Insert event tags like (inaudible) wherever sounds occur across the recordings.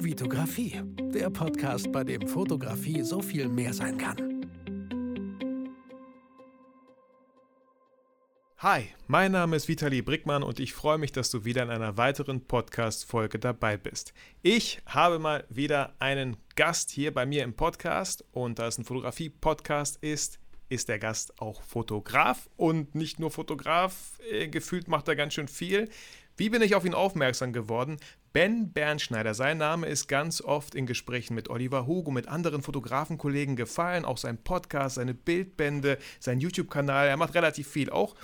Vitografie, der Podcast, bei dem Fotografie so viel mehr sein kann. Hi, mein Name ist Vitali Brickmann und ich freue mich, dass du wieder in einer weiteren Podcast-Folge dabei bist. Ich habe mal wieder einen Gast hier bei mir im Podcast und da es ein Fotografie-Podcast ist, ist der Gast auch Fotograf und nicht nur Fotograf, äh, gefühlt macht er ganz schön viel. Wie bin ich auf ihn aufmerksam geworden? Ben Bernschneider, sein Name ist ganz oft in Gesprächen mit Oliver Hugo, mit anderen Fotografenkollegen gefallen, auch sein Podcast, seine Bildbände, sein YouTube-Kanal, er macht relativ viel. Auch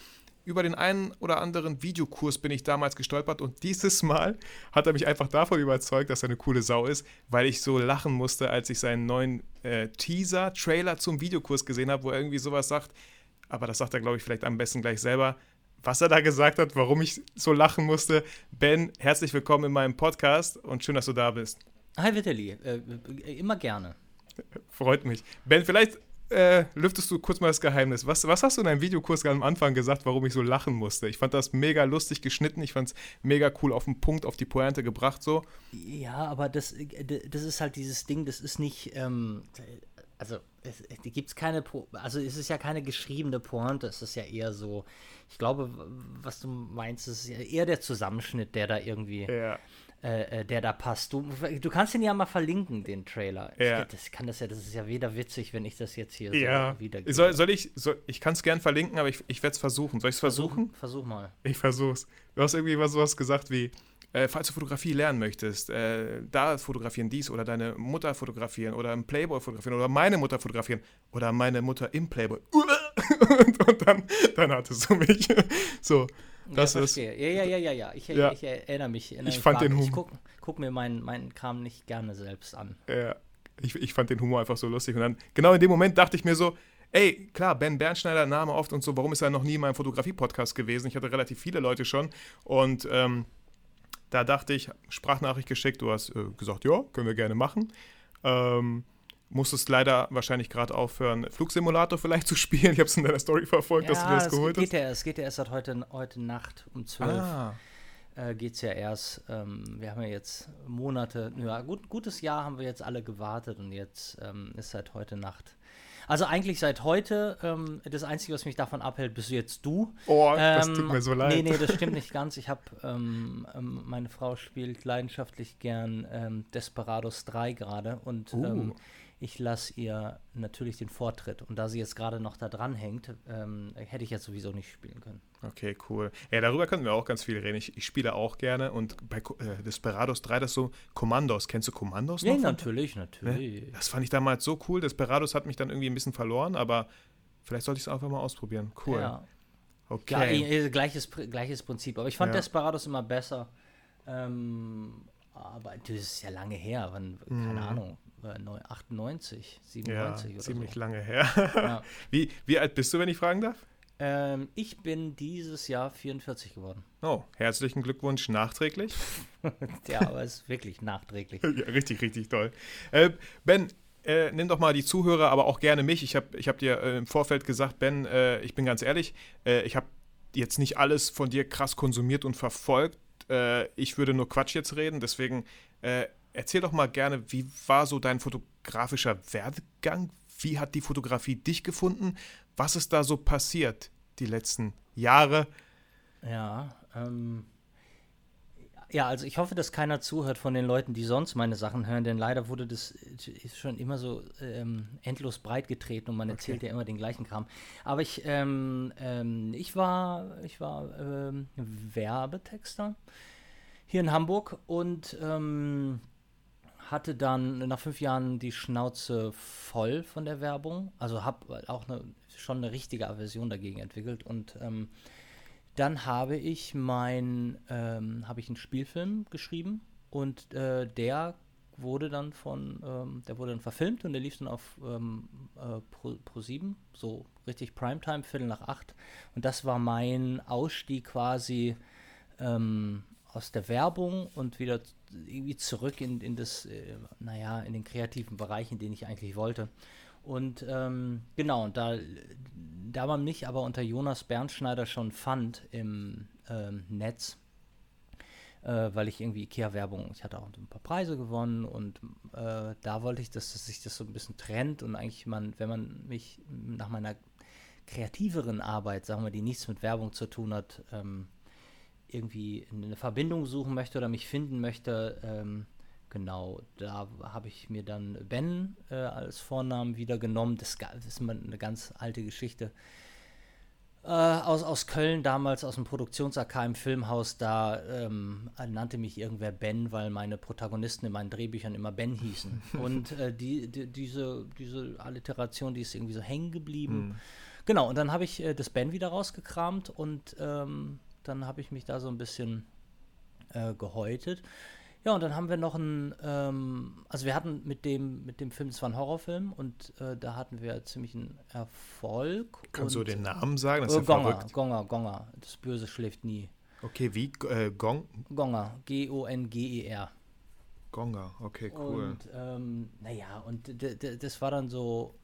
über den einen oder anderen Videokurs bin ich damals gestolpert und dieses Mal hat er mich einfach davon überzeugt, dass er eine coole Sau ist, weil ich so lachen musste, als ich seinen neuen äh, Teaser-Trailer zum Videokurs gesehen habe, wo er irgendwie sowas sagt. Aber das sagt er, glaube ich, vielleicht am besten gleich selber, was er da gesagt hat, warum ich so lachen musste. Ben, herzlich willkommen in meinem Podcast und schön, dass du da bist. Hi Vitali, äh, immer gerne. Freut mich. Ben, vielleicht äh, lüftest du kurz mal das Geheimnis. Was, was hast du in deinem Videokurs am Anfang gesagt, warum ich so lachen musste? Ich fand das mega lustig geschnitten, ich fand es mega cool auf den Punkt, auf die Pointe gebracht so. Ja, aber das, äh, das ist halt dieses Ding, das ist nicht, ähm, also es gibt keine, also es ist ja keine geschriebene Pointe, es ist ja eher so, ich glaube, was du meinst, ist ja eher der Zusammenschnitt, der da irgendwie ja. Äh, äh, der da passt. Du, du kannst ihn ja mal verlinken, den Trailer. Ja. Ich, das kann das ja, das ist ja weder witzig, wenn ich das jetzt hier ja. so wiedergebe. Soll, soll ich, soll, ich kann es gern verlinken, aber ich, ich werde es versuchen. Soll ich es versuchen? Versuch mal. Ich versuch's. Du hast irgendwie was sowas gesagt wie, äh, falls du Fotografie lernen möchtest, äh, da fotografieren dies oder deine Mutter fotografieren oder im Playboy fotografieren oder meine Mutter fotografieren oder meine Mutter im Playboy. (laughs) und, und dann, dann hattest du mich. (laughs) so. Das ja, ist. Ja, ja, ja, ja, ja. Ich, ja. ich, ich erinnere mich. Erinnere ich fand den Humor. Ich gucke guck mir meinen mein Kram nicht gerne selbst an. Ja. Ich, ich fand den Humor einfach so lustig. Und dann, genau in dem Moment dachte ich mir so, ey, klar, Ben Bernschneider, Name oft und so, warum ist er noch nie in meinem Fotografie-Podcast gewesen? Ich hatte relativ viele Leute schon. Und ähm, da dachte ich, Sprachnachricht geschickt, du hast äh, gesagt, ja, können wir gerne machen. Ähm, musstest leider wahrscheinlich gerade aufhören, Flugsimulator vielleicht zu spielen. Ich habe es in deiner Story verfolgt, ja, dass du das geholt geht hast. Ja, es geht ja erst seit heute, heute Nacht um 12 ah. äh, geht es ja erst. Ähm, wir haben ja jetzt Monate, ja, gut, gutes Jahr haben wir jetzt alle gewartet und jetzt ähm, ist seit heute Nacht. Also eigentlich seit heute, ähm, das Einzige, was mich davon abhält, bist jetzt du. Oh, das tut mir so leid. Nee, nee, das stimmt nicht ganz. Ich habe, ähm, ähm, meine Frau spielt leidenschaftlich gern ähm, Desperados 3 gerade und uh ich lasse ihr natürlich den Vortritt. Und da sie jetzt gerade noch da dran hängt, ähm, hätte ich jetzt sowieso nicht spielen können. Okay, cool. Ja, darüber können wir auch ganz viel reden. Ich, ich spiele auch gerne und bei äh, Desperados 3, das so Kommandos. Kennst du Kommandos noch? Ja, natürlich, natürlich. Ne? Das fand ich damals so cool. Desperados hat mich dann irgendwie ein bisschen verloren, aber vielleicht sollte ich es einfach mal ausprobieren. Cool. Ja. Okay. Ja, eh, gleiches, gleiches Prinzip. Aber ich fand ja. Desperados immer besser. Ähm, aber das ist ja lange her. Wann, keine mm. Ahnung. 98, 97 ja, oder ziemlich so. lange her. Ja. (laughs) Wie, wie alt bist du, wenn ich fragen darf? Ähm, ich bin dieses Jahr 44 geworden. Oh, herzlichen Glückwunsch nachträglich. (laughs) ja, aber es ist wirklich nachträglich. (laughs) ja, richtig, richtig toll. Äh, ben, äh, nimm doch mal die Zuhörer, aber auch gerne mich. Ich habe ich hab dir äh, im Vorfeld gesagt, Ben, äh, ich bin ganz ehrlich, äh, ich habe jetzt nicht alles von dir krass konsumiert und verfolgt. Äh, ich würde nur Quatsch jetzt reden, deswegen Erzähl doch mal gerne, wie war so dein fotografischer Werdegang? Wie hat die Fotografie dich gefunden? Was ist da so passiert die letzten Jahre? Ja, ähm, ja, also ich hoffe, dass keiner zuhört von den Leuten, die sonst meine Sachen hören, denn leider wurde das ist schon immer so ähm, endlos breit getreten und man okay. erzählt ja immer den gleichen Kram. Aber ich, ähm, ähm, ich war, ich war ähm, Werbetexter hier in Hamburg und ähm, hatte dann nach fünf Jahren die Schnauze voll von der Werbung. Also habe auch eine, schon eine richtige Aversion dagegen entwickelt. Und ähm, dann habe ich mein, ähm, habe ich einen Spielfilm geschrieben und äh, der wurde dann von, ähm, der wurde dann verfilmt und der lief dann auf ähm, äh, Pro, Pro 7, so richtig Primetime, Viertel nach acht. Und das war mein Ausstieg quasi ähm, aus der Werbung und wieder irgendwie zurück in, in das, äh, naja, in den kreativen Bereich, in den ich eigentlich wollte. Und ähm, genau, und da, da man mich aber unter Jonas Bernschneider schon fand im ähm, Netz, äh, weil ich irgendwie IKEA-Werbung, ich hatte auch ein paar Preise gewonnen und äh, da wollte ich, dass, dass sich das so ein bisschen trennt und eigentlich man, wenn man mich nach meiner kreativeren Arbeit, sagen wir, die nichts mit Werbung zu tun hat, ähm, irgendwie eine Verbindung suchen möchte oder mich finden möchte, ähm, genau, da habe ich mir dann Ben äh, als Vornamen wieder genommen. Das, ist eine ganz alte Geschichte. Äh, aus, aus Köln damals, aus dem Produktions-AK im Filmhaus, da ähm, nannte mich irgendwer Ben, weil meine Protagonisten in meinen Drehbüchern immer Ben hießen. (laughs) Und äh, die, die, diese, diese Alliteration, die ist irgendwie so hängen geblieben. Mhm. Genau, und dann habe ich äh, das Ben wieder rausgekramt und ähm, dann habe ich mich da so ein bisschen äh, gehäutet. Ja, und dann haben wir noch einen, ähm, also wir hatten mit dem, mit dem Film, es war ein Horrorfilm und äh, da hatten wir ziemlich einen Erfolg. Kannst du den Namen sagen? Das ist äh, ja Gonger, verrückt. Gonger, Gonger, das Böse schläft nie. Okay, wie? Äh, Gong? Gonger, G-O-N-G-E-R. Gonger, okay, cool. Und ähm, naja, und das war dann so,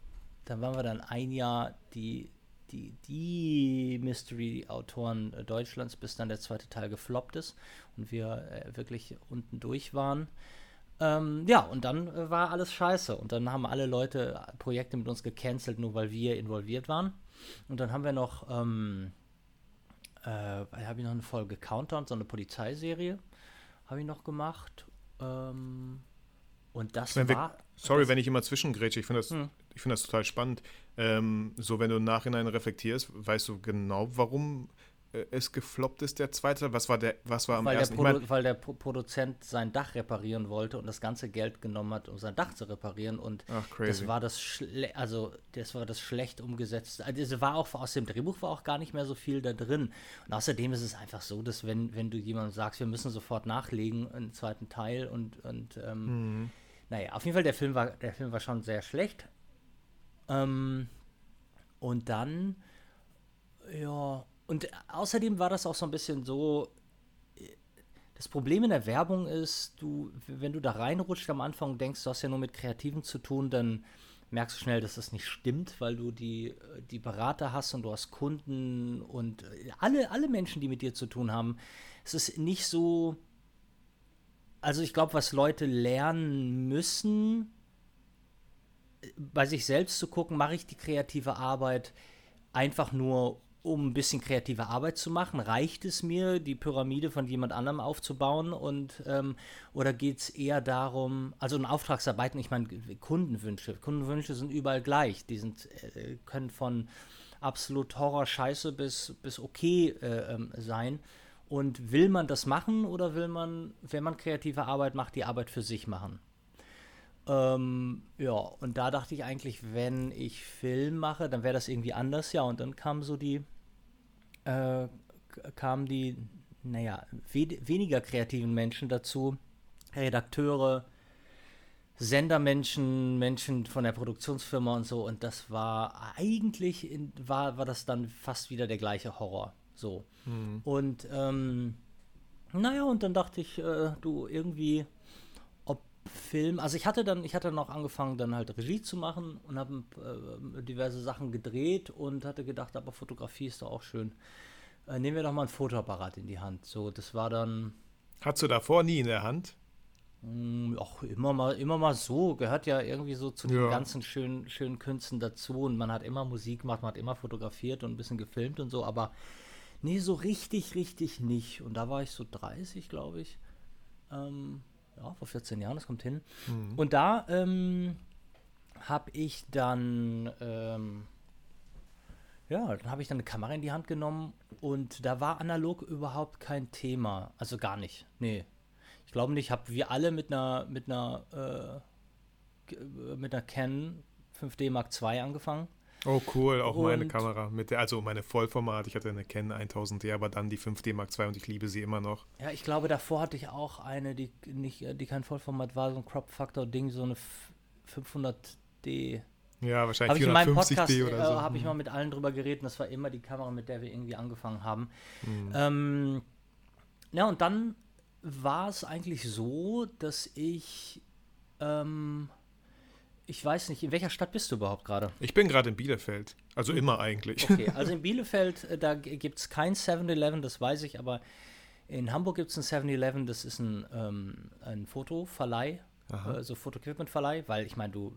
dann waren wir dann ein Jahr die die, die Mystery-Autoren äh, Deutschlands, bis dann der zweite Teil gefloppt ist und wir äh, wirklich unten durch waren. Ähm, ja, und dann äh, war alles scheiße. Und dann haben alle Leute äh, Projekte mit uns gecancelt, nur weil wir involviert waren. Und dann haben wir noch, ähm, äh, habe ich noch eine Folge Countdown, so eine Polizeiserie, habe ich noch gemacht. Ähm, und das wenn war. Sorry, wenn ich immer zwischengrätsche, ich finde das, hm. find das total spannend. Ähm, so, wenn du im Nachhinein reflektierst, weißt du genau, warum äh, es gefloppt ist, der zweite? Was war der, was war am weil ersten? Der ich mein, weil der Pro Produzent sein Dach reparieren wollte und das ganze Geld genommen hat, um sein Dach zu reparieren und Ach, das war das Schle also das war das schlecht umgesetzt. Also war auch aus dem Drehbuch war auch gar nicht mehr so viel da drin. Und außerdem ist es einfach so, dass wenn, wenn du jemandem sagst, wir müssen sofort nachlegen, einen zweiten Teil und, und ähm, mhm. Naja, auf jeden Fall der Film war, der Film war schon sehr schlecht. Ähm, und dann, ja, und außerdem war das auch so ein bisschen so, das Problem in der Werbung ist, du, wenn du da reinrutscht am Anfang und denkst, du hast ja nur mit Kreativen zu tun, dann merkst du schnell, dass das nicht stimmt, weil du die, die Berater hast und du hast Kunden und alle, alle Menschen, die mit dir zu tun haben. Es ist nicht so. Also ich glaube, was Leute lernen müssen, bei sich selbst zu gucken, mache ich die kreative Arbeit einfach nur, um ein bisschen kreative Arbeit zu machen? Reicht es mir, die Pyramide von jemand anderem aufzubauen? Und, ähm, oder geht es eher darum, also in Auftragsarbeiten, ich meine, Kundenwünsche. Kundenwünsche sind überall gleich. Die sind, äh, können von absolut Horror-Scheiße bis, bis okay äh, ähm, sein. Und will man das machen oder will man, wenn man kreative Arbeit macht, die Arbeit für sich machen? Ähm, ja, und da dachte ich eigentlich, wenn ich Film mache, dann wäre das irgendwie anders, ja. Und dann kamen so die, äh, kamen die, naja, we weniger kreativen Menschen dazu, Redakteure, Sendermenschen, Menschen von der Produktionsfirma und so. Und das war eigentlich, in, war, war das dann fast wieder der gleiche Horror. So. Mhm. Und, ähm, naja, und dann dachte ich, äh, du, irgendwie Film, also ich hatte dann, ich hatte dann auch angefangen, dann halt Regie zu machen und habe äh, diverse Sachen gedreht und hatte gedacht, aber Fotografie ist doch auch schön. Äh, nehmen wir doch mal ein Fotoapparat in die Hand. So, das war dann. Hattest du davor nie in der Hand? Hm, auch immer mal, immer mal so, gehört ja irgendwie so zu ja. den ganzen schönen, schönen Künsten dazu und man hat immer Musik gemacht, man hat immer fotografiert und ein bisschen gefilmt und so, aber nee, so richtig, richtig nicht. Und da war ich so 30, glaube ich. Ähm, ja, vor 14 Jahren, das kommt hin. Mhm. Und da ähm, habe ich dann, ähm, ja, dann habe ich dann eine Kamera in die Hand genommen und da war analog überhaupt kein Thema. Also gar nicht. Nee. Ich glaube nicht, habe wir alle mit einer, mit einer, äh, mit einer Canon 5D Mark II angefangen. Oh cool, auch und meine Kamera. Mit der, also meine Vollformat, ich hatte eine Canon 1000D, aber dann die 5D Mark II und ich liebe sie immer noch. Ja, ich glaube, davor hatte ich auch eine, die nicht, die kein Vollformat war, so ein Crop Factor Ding, so eine 500D. Ja, wahrscheinlich 450D oder so. Äh, habe ich mal mit allen drüber geredet und das war immer die Kamera, mit der wir irgendwie angefangen haben. Mhm. Ähm, ja, und dann war es eigentlich so, dass ich ähm, ich weiß nicht, in welcher Stadt bist du überhaupt gerade? Ich bin gerade in Bielefeld. Also immer eigentlich. Okay, (laughs) also in Bielefeld, äh, da gibt es kein 7-Eleven, das weiß ich, aber In Hamburg gibt es ein 7-Eleven, das ist ein, ähm, ein Fotoverleih, also Fotoequipment-Verleih, weil ich meine, du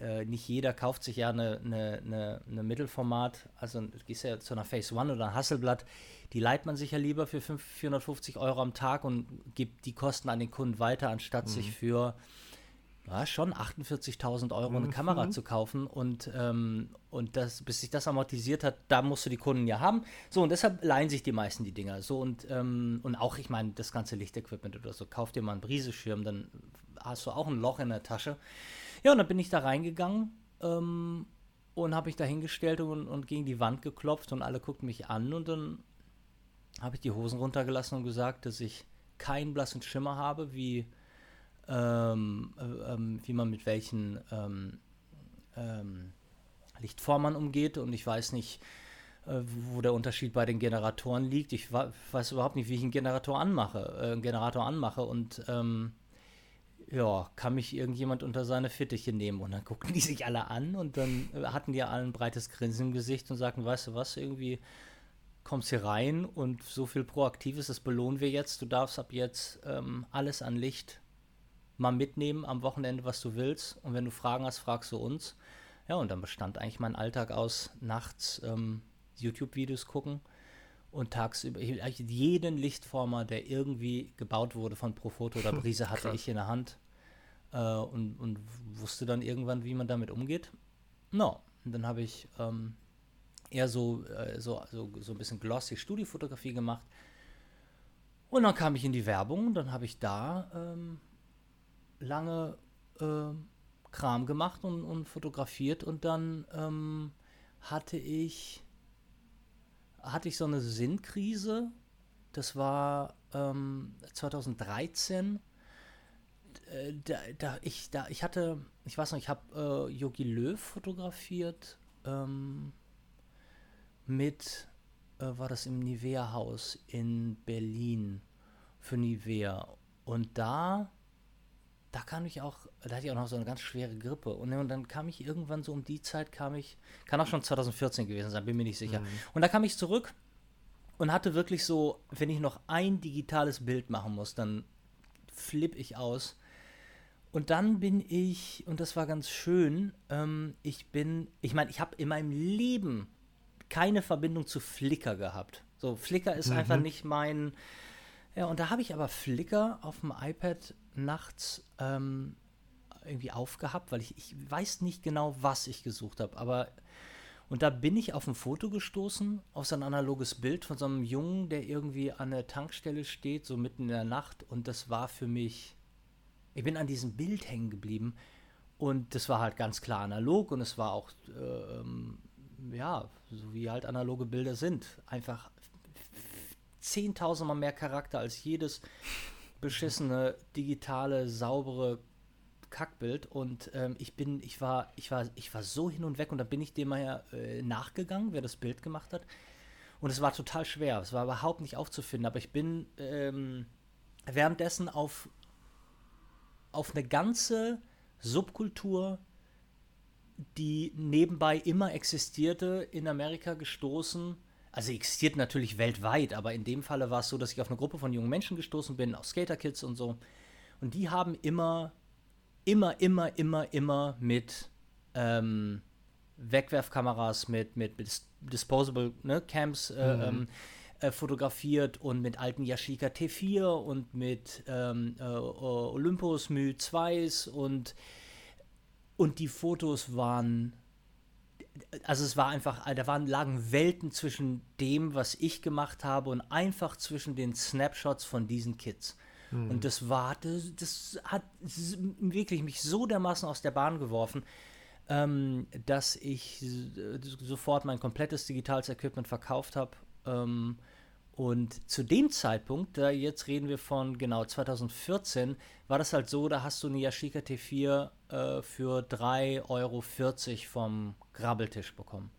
äh, nicht jeder kauft sich ja eine, eine, eine, eine Mittelformat, also du gehst ja zu einer Phase One oder ein Hasselblatt, die leiht man sich ja lieber für 5, 450 Euro am Tag und gibt die Kosten an den Kunden weiter, anstatt mhm. sich für ja, schon 48.000 Euro eine mhm. Kamera zu kaufen und, ähm, und das, bis sich das amortisiert hat, da musst du die Kunden ja haben. So, und deshalb leihen sich die meisten die Dinger. So, und, ähm, und auch, ich meine, das ganze Lichtequipment oder so, kauf dir mal einen Briseschirm, dann hast du auch ein Loch in der Tasche. Ja, und dann bin ich da reingegangen ähm, und habe mich da hingestellt und, und gegen die Wand geklopft und alle guckten mich an und dann habe ich die Hosen runtergelassen und gesagt, dass ich keinen blassen Schimmer habe, wie, ähm, äh, ähm, wie man mit welchen ähm, ähm, Lichtformern umgeht und ich weiß nicht, äh, wo der Unterschied bei den Generatoren liegt. Ich weiß überhaupt nicht, wie ich einen Generator anmache, äh, einen Generator anmache und ähm, ja, kann mich irgendjemand unter seine Fittiche nehmen? Und dann (laughs) guckten die sich alle an und dann äh, hatten die alle ein breites Grinsen im Gesicht und sagten, weißt du was, irgendwie kommst hier rein und so viel Proaktives, das belohnen wir jetzt. Du darfst ab jetzt ähm, alles an Licht mal mitnehmen am Wochenende, was du willst. Und wenn du Fragen hast, fragst du uns. Ja, und dann bestand eigentlich mein Alltag aus nachts ähm, YouTube-Videos gucken und tagsüber jeden Lichtformer, der irgendwie gebaut wurde von Profoto oder (laughs) Brise, hatte ich in der Hand äh, und, und wusste dann irgendwann, wie man damit umgeht. No, und dann habe ich ähm, eher so, äh, so, so, so ein bisschen glossy Studiofotografie gemacht. Und dann kam ich in die Werbung dann habe ich da ähm, lange äh, Kram gemacht und, und, fotografiert und dann ähm, hatte ich hatte ich so eine Sinnkrise. Das war ähm, 2013 äh, da, da, ich, da, ich hatte, ich weiß noch, ich habe äh, Yogi Löw fotografiert ähm, mit, äh, war das im Nivea-Haus in Berlin für Nivea. Und da, da kam ich auch, da hatte ich auch noch so eine ganz schwere Grippe. Und, und dann kam ich irgendwann so um die Zeit, kam ich, kann auch schon 2014 gewesen sein, bin mir nicht sicher. Mhm. Und da kam ich zurück und hatte wirklich so, wenn ich noch ein digitales Bild machen muss, dann flippe ich aus und dann bin ich, und das war ganz schön, ähm, ich bin, ich meine, ich habe in meinem Leben keine Verbindung zu Flickr gehabt. So, Flickr ist mhm. einfach nicht mein. Ja, und da habe ich aber Flickr auf dem iPad nachts ähm, irgendwie aufgehabt, weil ich, ich weiß nicht genau, was ich gesucht habe, aber und da bin ich auf ein Foto gestoßen, auf so ein analoges Bild von so einem Jungen, der irgendwie an der Tankstelle steht, so mitten in der Nacht. Und das war für mich ich bin an diesem Bild hängen geblieben und das war halt ganz klar analog und es war auch, ähm, ja, so wie halt analoge Bilder sind. Einfach zehntausendmal mehr Charakter als jedes beschissene, digitale, saubere Kackbild und ähm, ich bin, ich war, ich war, ich war so hin und weg und dann bin ich dem mal äh, nachgegangen, wer das Bild gemacht hat. Und es war total schwer. Es war überhaupt nicht aufzufinden, aber ich bin ähm, währenddessen auf auf eine ganze Subkultur, die nebenbei immer existierte, in Amerika gestoßen. Also existiert natürlich weltweit, aber in dem Falle war es so, dass ich auf eine Gruppe von jungen Menschen gestoßen bin, aus Skater-Kids und so. Und die haben immer, immer, immer, immer, immer mit ähm, Wegwerfkameras, mit, mit, mit Disposable ne, Camps äh, mhm. ähm, äh, fotografiert und mit alten Yashica T4 und mit ähm, äh, Olympus Mu 2s und, und die Fotos waren also es war einfach, da waren, lagen Welten zwischen dem, was ich gemacht habe und einfach zwischen den Snapshots von diesen Kids. Hm. Und das war, das, das hat wirklich mich so dermaßen aus der Bahn geworfen, ähm, dass ich sofort mein komplettes digitales Equipment verkauft habe ähm, und zu dem Zeitpunkt, da jetzt reden wir von genau 2014, war das halt so, da hast du eine Yashica T4 äh, für 3,40 Euro vom Grabbeltisch bekommen.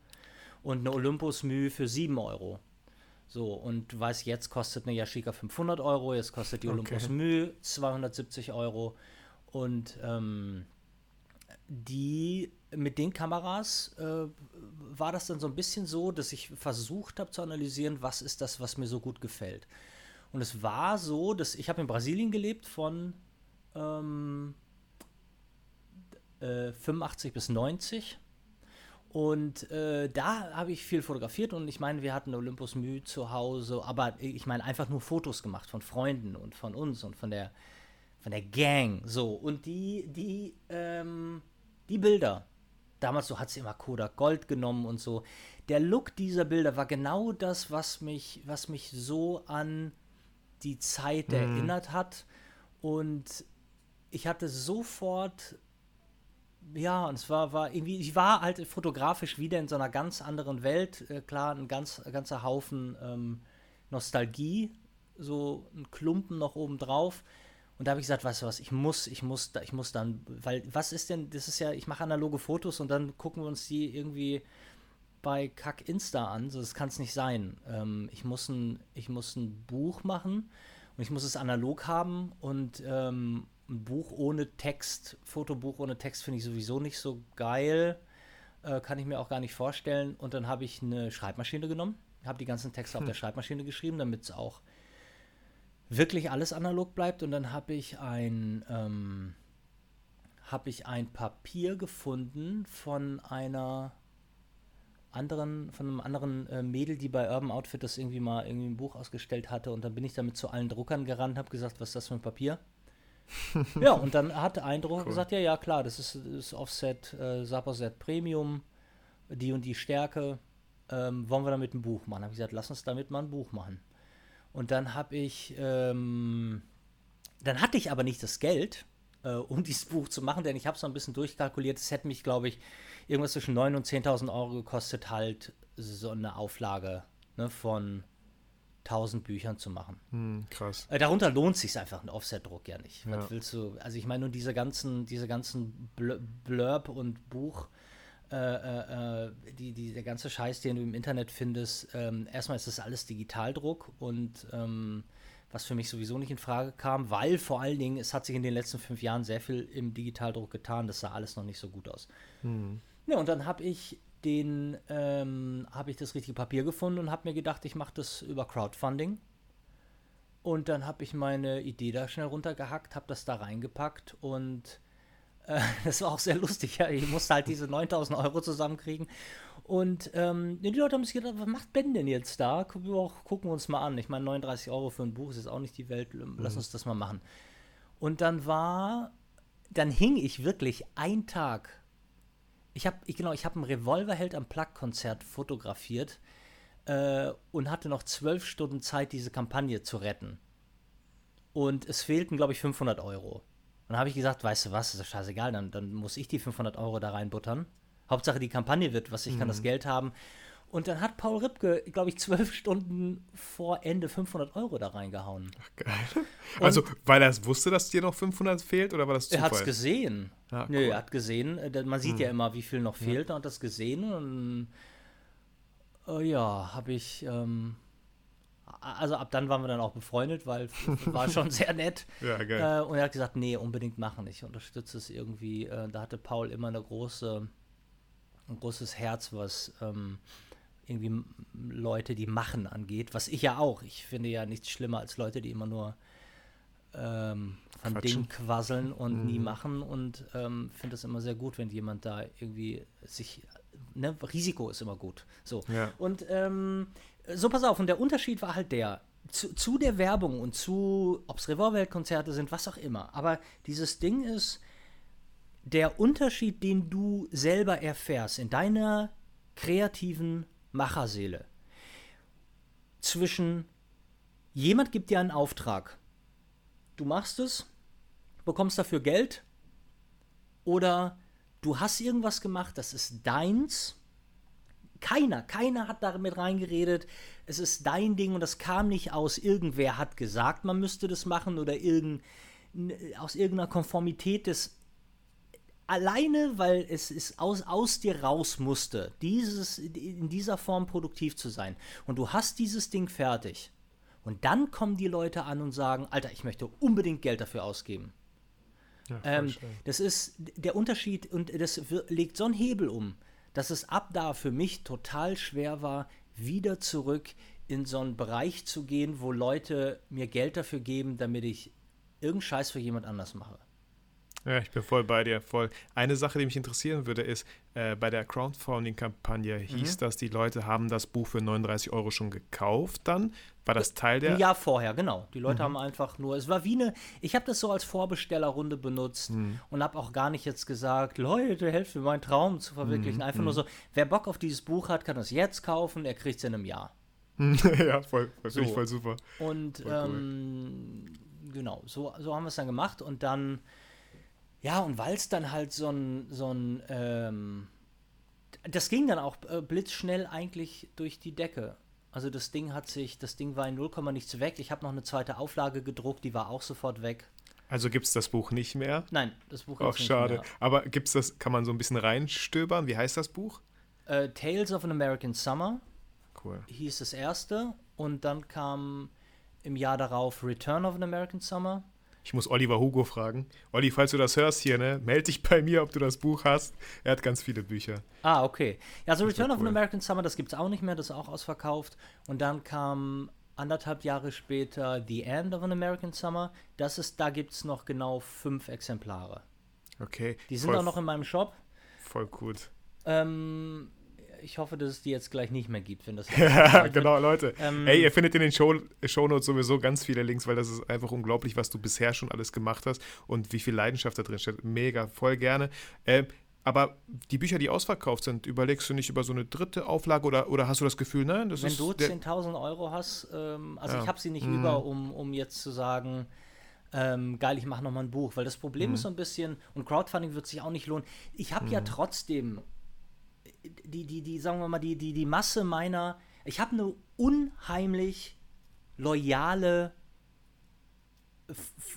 Und eine Olympus Mü für 7 Euro. So, und du weißt, jetzt kostet eine Yashica 500 Euro, jetzt kostet die okay. Olympus Mü 270 Euro. Und ähm, die mit den Kameras äh, war das dann so ein bisschen so, dass ich versucht habe zu analysieren, was ist das, was mir so gut gefällt. Und es war so, dass ich habe in Brasilien gelebt von ähm, äh, 85 bis 90. Und äh, da habe ich viel fotografiert und ich meine, wir hatten Olympus Mü zu Hause, aber ich meine einfach nur Fotos gemacht von Freunden und von uns und von der von der Gang. So, und die, die, ähm, die Bilder, damals so hat sie immer Kodak Gold genommen und so. Der Look dieser Bilder war genau das, was mich, was mich so an die Zeit mhm. erinnert hat. Und ich hatte sofort, ja, und es war, war irgendwie, ich war halt fotografisch wieder in so einer ganz anderen Welt. Äh, klar, ein ganz, ganzer Haufen ähm, Nostalgie, so ein Klumpen noch oben drauf. Und da habe ich gesagt, weißt du was, ich muss, ich muss, da, ich muss dann, weil was ist denn, das ist ja, ich mache analoge Fotos und dann gucken wir uns die irgendwie bei Kack Insta an. So, das kann es nicht sein. Ähm, ich, muss ein, ich muss ein Buch machen und ich muss es analog haben und ähm, ein Buch ohne Text, Fotobuch ohne Text finde ich sowieso nicht so geil. Äh, kann ich mir auch gar nicht vorstellen. Und dann habe ich eine Schreibmaschine genommen, habe die ganzen Texte hm. auf der Schreibmaschine geschrieben, damit es auch wirklich alles analog bleibt. Und dann habe ich ein, ähm, habe ich ein Papier gefunden von einer anderen, von einem anderen äh, Mädel, die bei Urban Outfit das irgendwie mal irgendwie ein Buch ausgestellt hatte. Und dann bin ich damit zu allen Druckern gerannt, habe gesagt, was ist das für ein Papier? (laughs) ja, und dann hat ein Drucker cool. gesagt, ja, ja, klar, das ist, das Offset, äh, Saposet Premium, die und die Stärke. Ähm, wollen wir damit ein Buch machen? Habe ich gesagt, lass uns damit mal ein Buch machen. Und dann habe ich, ähm, dann hatte ich aber nicht das Geld, äh, um (laughs) dieses Buch zu machen, denn ich habe es so ein bisschen durchkalkuliert. Es hätte mich, glaube ich, irgendwas zwischen 9.000 und 10.000 Euro gekostet, halt so eine Auflage ne, von 1000 Büchern zu machen. Hm, krass. Äh, darunter lohnt sich einfach ein Offset-Druck ja nicht. Ja. Was willst du? Also ich meine nur diese ganzen, diese ganzen Blurb und Buch, äh, äh, äh, die, die, der ganze Scheiß, den du im Internet findest. Ähm, erstmal ist das alles Digitaldruck und ähm, was für mich sowieso nicht in Frage kam, weil vor allen Dingen es hat sich in den letzten fünf Jahren sehr viel im Digitaldruck getan. Das sah alles noch nicht so gut aus. Hm. Ja, und dann habe ich den ähm, habe ich das richtige Papier gefunden und habe mir gedacht, ich mache das über Crowdfunding. Und dann habe ich meine Idee da schnell runtergehackt, habe das da reingepackt und (laughs) das war auch sehr lustig. Ja. Ich musste halt diese 9000 Euro zusammenkriegen. Und ähm, die Leute haben sich gedacht, was macht Ben denn jetzt da? Gucken wir, auch, gucken wir uns mal an. Ich meine, 39 Euro für ein Buch ist jetzt auch nicht die Welt. Lass mhm. uns das mal machen. Und dann war, dann hing ich wirklich einen Tag ich habe, ich, genau, ich habe ein Revolverheld am Plug-Konzert fotografiert äh, und hatte noch zwölf Stunden Zeit, diese Kampagne zu retten. Und es fehlten, glaube ich, 500 Euro. Dann habe ich gesagt, weißt du was, ist doch scheißegal, dann, dann muss ich die 500 Euro da reinbuttern. Hauptsache die Kampagne wird was, ich mhm. kann das mhm. Geld haben. Und dann hat Paul Ripke, glaube ich, zwölf (laughs) Stunden vor Ende 500 Euro da reingehauen. Ach, geil. Und also, weil er es wusste, dass dir noch 500 fehlt oder war das Zufall? Er hat es gesehen. Ja, cool. Nö, er hat gesehen. Äh, man sieht hm. ja immer, wie viel noch fehlt. Ja. Er hat das gesehen und äh, ja, habe ich. Ähm, also ab dann waren wir dann auch befreundet, weil war schon (laughs) sehr nett. Ja, geil. Äh, und er hat gesagt, nee, unbedingt machen. Ich unterstütze es irgendwie. Äh, da hatte Paul immer eine große, ein großes Herz, was ähm, irgendwie Leute, die machen angeht, was ich ja auch. Ich finde ja nichts schlimmer als Leute, die immer nur ähm, von Dingen quasseln und mhm. nie machen und ähm, finde es immer sehr gut, wenn jemand da irgendwie sich, ne, Risiko ist immer gut. So. Ja. Und ähm, so pass auf, und der Unterschied war halt der, zu, zu der Werbung und zu, ob es Revolverkonzerte sind, was auch immer, aber dieses Ding ist, der Unterschied, den du selber erfährst in deiner kreativen Macherseele. Zwischen jemand gibt dir einen Auftrag, du machst es, bekommst dafür Geld oder du hast irgendwas gemacht, das ist deins. Keiner, keiner hat damit reingeredet. Es ist dein Ding und das kam nicht aus. Irgendwer hat gesagt, man müsste das machen oder irgend, aus irgendeiner Konformität des alleine, weil es ist aus, aus dir raus musste, dieses, in dieser Form produktiv zu sein. Und du hast dieses Ding fertig. Und dann kommen die Leute an und sagen, Alter, ich möchte unbedingt Geld dafür ausgeben. Ja, ähm, das ist der Unterschied und das legt so einen Hebel um, dass es ab da für mich total schwer war, wieder zurück in so einen Bereich zu gehen, wo Leute mir Geld dafür geben, damit ich irgendeinen Scheiß für jemand anders mache. Ja, ich bin voll bei dir, voll. Eine Sache, die mich interessieren würde, ist, äh, bei der Crowdfunding-Kampagne hieß mhm. das, die Leute haben das Buch für 39 Euro schon gekauft dann. War das Teil der? Ein Jahr vorher, genau. Die Leute mhm. haben einfach nur, es war wie eine, ich habe das so als Vorbestellerrunde benutzt mhm. und habe auch gar nicht jetzt gesagt, Leute, helft mir, meinen Traum zu verwirklichen. Mhm. Einfach nur mhm. so, wer Bock auf dieses Buch hat, kann es jetzt kaufen, er kriegt es in einem Jahr. (laughs) ja, voll, voll so. voll super. Und voll cool. ähm, genau, so, so haben wir es dann gemacht und dann ja, und weil es dann halt so ein, so ein, ähm, das ging dann auch äh, blitzschnell eigentlich durch die Decke. Also das Ding hat sich, das Ding war in 0, nichts weg. Ich habe noch eine zweite Auflage gedruckt, die war auch sofort weg. Also gibt es das Buch nicht mehr? Nein, das Buch Ach, schade. Mehr. Aber gibt's das, kann man so ein bisschen reinstöbern? Wie heißt das Buch? Uh, Tales of an American Summer. Cool. Hieß das erste. Und dann kam im Jahr darauf Return of an American Summer. Ich muss Oliver Hugo fragen. Olli, falls du das hörst hier, ne, melde dich bei mir, ob du das Buch hast. Er hat ganz viele Bücher. Ah, okay. Ja, so Return of an American Summer, das gibt es auch nicht mehr, das ist auch ausverkauft. Und dann kam anderthalb Jahre später The End of an American Summer. Das ist, da gibt es noch genau fünf Exemplare. Okay. Die sind auch noch in meinem Shop. Voll gut. Ähm, ich hoffe, dass es die jetzt gleich nicht mehr gibt, wenn das. (laughs) ja, genau, Leute. Ähm, Ey, ihr findet in den Show Shownotes sowieso ganz viele Links, weil das ist einfach unglaublich, was du bisher schon alles gemacht hast und wie viel Leidenschaft da drin steht. Mega, voll gerne. Äh, aber die Bücher, die ausverkauft sind, überlegst du nicht über so eine dritte Auflage oder, oder hast du das Gefühl, nein, das Wenn ist. Wenn du 10.000 Euro hast, ähm, also ja. ich habe sie nicht mhm. über, um, um jetzt zu sagen, ähm, geil, ich mache nochmal ein Buch. Weil das Problem mhm. ist so ein bisschen, und Crowdfunding wird sich auch nicht lohnen. Ich habe mhm. ja trotzdem die, die, die, sagen wir mal, die, die, die Masse meiner, ich habe eine unheimlich loyale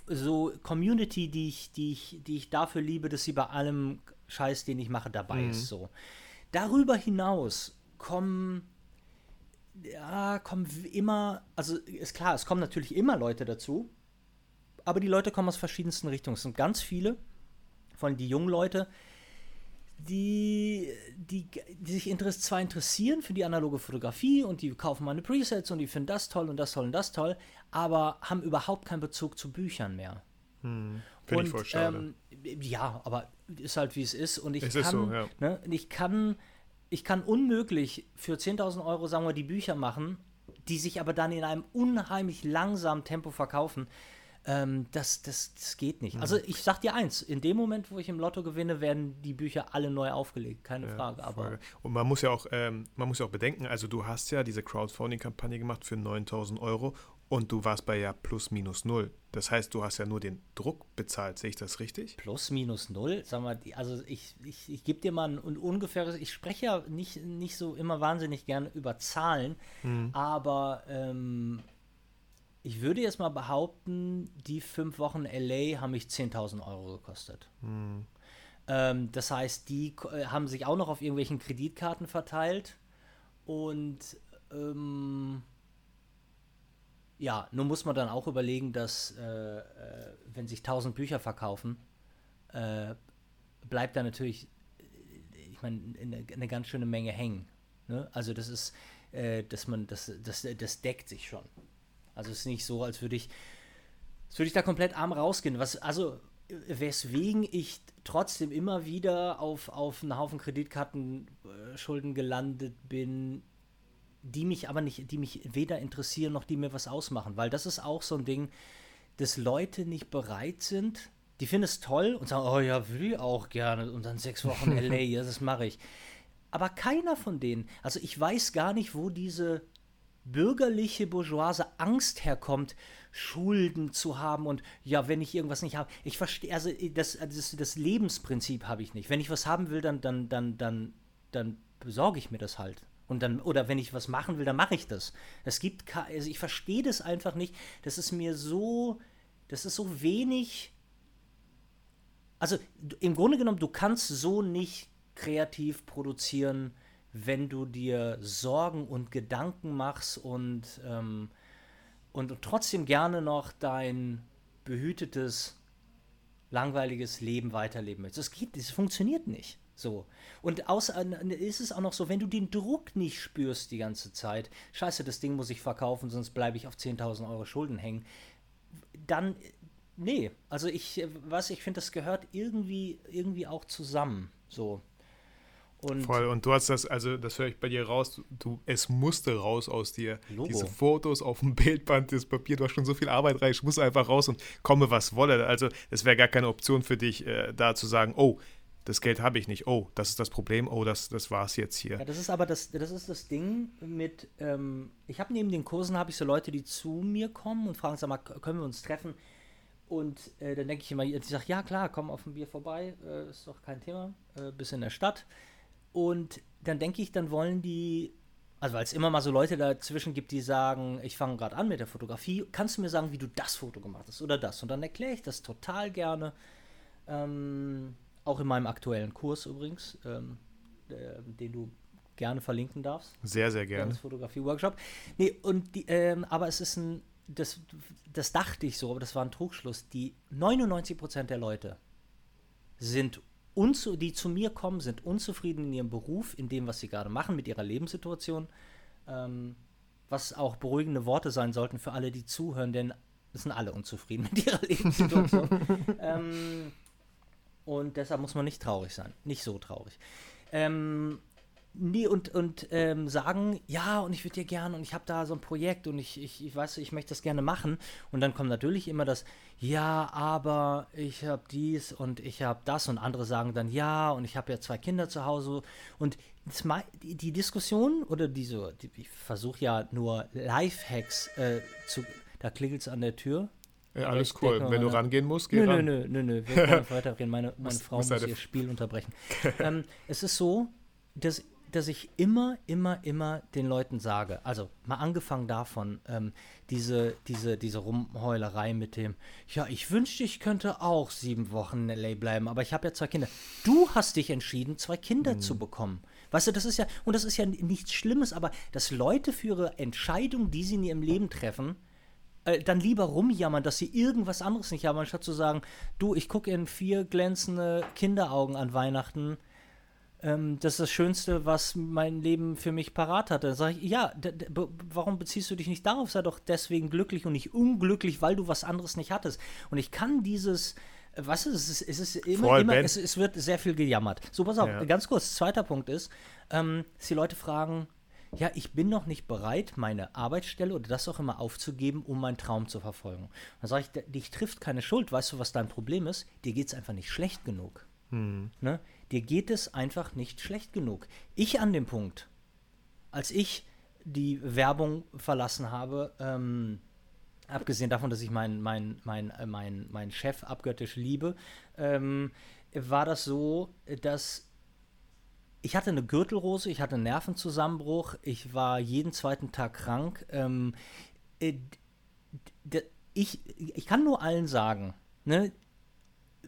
so Community, die ich, die ich, die ich dafür liebe, dass sie bei allem Scheiß, den ich mache, dabei mhm. ist. So. Darüber hinaus kommen ja, kommen immer, also ist klar, es kommen natürlich immer Leute dazu, aber die Leute kommen aus verschiedensten Richtungen. Es sind ganz viele, vor allem die jungen Leute, die, die, die sich interess zwar interessieren für die analoge Fotografie und die kaufen meine Presets und die finden das toll und das toll und das toll, aber haben überhaupt keinen Bezug zu Büchern mehr. Hm, Finde ich voll schade. Ähm, ja, aber ist halt wie es ist und ich es kann, so, ja. ne, ich kann, ich kann unmöglich für 10.000 Euro, sagen wir, die Bücher machen, die sich aber dann in einem unheimlich langsamen Tempo verkaufen. Ähm, das, das, das geht nicht. Also ich sag dir eins, in dem Moment, wo ich im Lotto gewinne, werden die Bücher alle neu aufgelegt, keine ja, Frage. Aber und man muss ja auch, ähm, man muss ja auch bedenken, also du hast ja diese Crowdfunding-Kampagne gemacht für 9000 Euro und du warst bei ja plus minus null. Das heißt, du hast ja nur den Druck bezahlt, sehe ich das richtig? Plus minus null? Sag mal, also ich, ich, ich gebe dir mal ein, ein, ungefähres, ich spreche ja nicht, nicht so immer wahnsinnig gern über Zahlen, hm. aber ähm, ich würde jetzt mal behaupten, die fünf Wochen LA haben mich 10.000 Euro gekostet. Hm. Ähm, das heißt, die äh, haben sich auch noch auf irgendwelchen Kreditkarten verteilt. Und ähm, ja, nun muss man dann auch überlegen, dass äh, äh, wenn sich 1000 Bücher verkaufen, äh, bleibt da natürlich, äh, ich meine, eine, eine, ganz schöne Menge hängen. Ne? Also das ist, äh, dass man, das, das, das deckt sich schon. Also es ist nicht so, als würde ich, als würde ich da komplett arm rausgehen. Was, also weswegen ich trotzdem immer wieder auf, auf einen Haufen Kreditkartenschulden gelandet bin, die mich aber nicht, die mich weder interessieren noch die mir was ausmachen, weil das ist auch so ein Ding, dass Leute nicht bereit sind. Die finden es toll und sagen, oh ja, will ich auch gerne und dann sechs Wochen (laughs) LA, ja, das mache ich. Aber keiner von denen, also ich weiß gar nicht, wo diese bürgerliche bourgeoise Angst herkommt, Schulden zu haben und ja, wenn ich irgendwas nicht habe, ich verstehe, also das, das, das Lebensprinzip habe ich nicht. Wenn ich was haben will, dann, dann, dann, dann, dann besorge ich mir das halt. Und dann, oder wenn ich was machen will, dann mache ich das. Es gibt, also ich verstehe das einfach nicht. Das ist mir so, das ist so wenig. Also im Grunde genommen, du kannst so nicht kreativ produzieren, wenn du dir Sorgen und Gedanken machst und, ähm, und, trotzdem gerne noch dein behütetes langweiliges Leben weiterleben möchtest. Das geht, das funktioniert nicht. So. Und außer, ist es auch noch so, wenn du den Druck nicht spürst die ganze Zeit, scheiße, das Ding muss ich verkaufen, sonst bleibe ich auf 10.000 Euro Schulden hängen, dann, nee, also ich, was, ich finde, das gehört irgendwie, irgendwie auch zusammen. So. Und Voll, und du hast das, also das höre ich bei dir raus, du, es musste raus aus dir. Logo. Diese Fotos auf dem (laughs) Bildband, das Papier, du hast schon so viel Arbeit rein, ich muss einfach raus und komme, was wolle. Also es wäre gar keine Option für dich, äh, da zu sagen, oh, das Geld habe ich nicht. Oh, das ist das Problem. Oh, das, das war es jetzt hier. Ja, das ist aber das, das ist das Ding mit, ähm, ich habe neben den Kursen, habe ich so Leute, die zu mir kommen und fragen, sag mal, können wir uns treffen? Und äh, dann denke ich immer, ich sage, ja klar, komm auf ein Bier vorbei, äh, ist doch kein Thema, äh, bis in der Stadt. Und dann denke ich, dann wollen die, also weil es immer mal so Leute dazwischen gibt, die sagen, ich fange gerade an mit der Fotografie, kannst du mir sagen, wie du das Foto gemacht hast oder das? Und dann erkläre ich das total gerne. Ähm, auch in meinem aktuellen Kurs übrigens, ähm, äh, den du gerne verlinken darfst. Sehr, sehr gerne. Fotografie-Workshop. Nee, und die, ähm, aber es ist ein, das, das dachte ich so, aber das war ein Trugschluss. Die 99% der Leute sind unzu, die zu mir kommen, sind unzufrieden in ihrem Beruf, in dem, was sie gerade machen, mit ihrer Lebenssituation. Ähm, was auch beruhigende Worte sein sollten für alle, die zuhören, denn es sind alle unzufrieden mit ihrer (laughs) Lebenssituation. ähm, und deshalb muss man nicht traurig sein. Nicht so traurig. Ähm, nee, und, und ähm, sagen, ja, und ich würde dir gerne, und ich habe da so ein Projekt und ich, ich, ich weiß, ich möchte das gerne machen. Und dann kommt natürlich immer das, ja, aber ich habe dies und ich habe das. Und andere sagen dann, ja, und ich habe ja zwei Kinder zu Hause. Und die, die Diskussion oder diese, die, ich versuche ja nur Lifehacks äh, zu, da klingelt es an der Tür. Ja, alles cool. Wenn du rangehen musst, geh nö, ran. Nö, nö, nö, wir können (laughs) weiterreden. Meine, meine Frau muss ihr Spiel unterbrechen. (laughs) ähm, es ist so, dass, dass ich immer, immer, immer den Leuten sage, also mal angefangen davon, ähm, diese, diese, diese Rumheulerei mit dem, ja, ich wünschte, ich könnte auch sieben Wochen in L.A. bleiben, aber ich habe ja zwei Kinder. Du hast dich entschieden, zwei Kinder mhm. zu bekommen. Weißt du, das ist ja, und das ist ja nichts Schlimmes, aber dass Leute für ihre Entscheidung, die sie in ihrem Leben treffen, äh, dann lieber rumjammern, dass sie irgendwas anderes nicht haben, anstatt zu sagen, du, ich gucke in vier glänzende Kinderaugen an Weihnachten. Ähm, das ist das Schönste, was mein Leben für mich parat hatte. Dann sage ich, ja, warum beziehst du dich nicht darauf? Sei doch deswegen glücklich und nicht unglücklich, weil du was anderes nicht hattest. Und ich kann dieses, was ist es? Es ist immer, Voll, immer es, es, wird sehr viel gejammert. So, pass auf, ja. ganz kurz, zweiter Punkt ist, ähm, dass die Leute fragen, ja, ich bin noch nicht bereit, meine Arbeitsstelle oder das auch immer aufzugeben, um meinen Traum zu verfolgen. Dann sage ich, dich trifft keine Schuld. Weißt du, was dein Problem ist? Dir geht es einfach nicht schlecht genug. Hm. Ne? Dir geht es einfach nicht schlecht genug. Ich an dem Punkt, als ich die Werbung verlassen habe, ähm, abgesehen davon, dass ich meinen mein, mein, äh, mein, mein Chef abgöttisch liebe, ähm, war das so, dass ich hatte eine Gürtelrose, ich hatte einen Nervenzusammenbruch, ich war jeden zweiten Tag krank. Ähm, äh, ich, ich kann nur allen sagen, ne,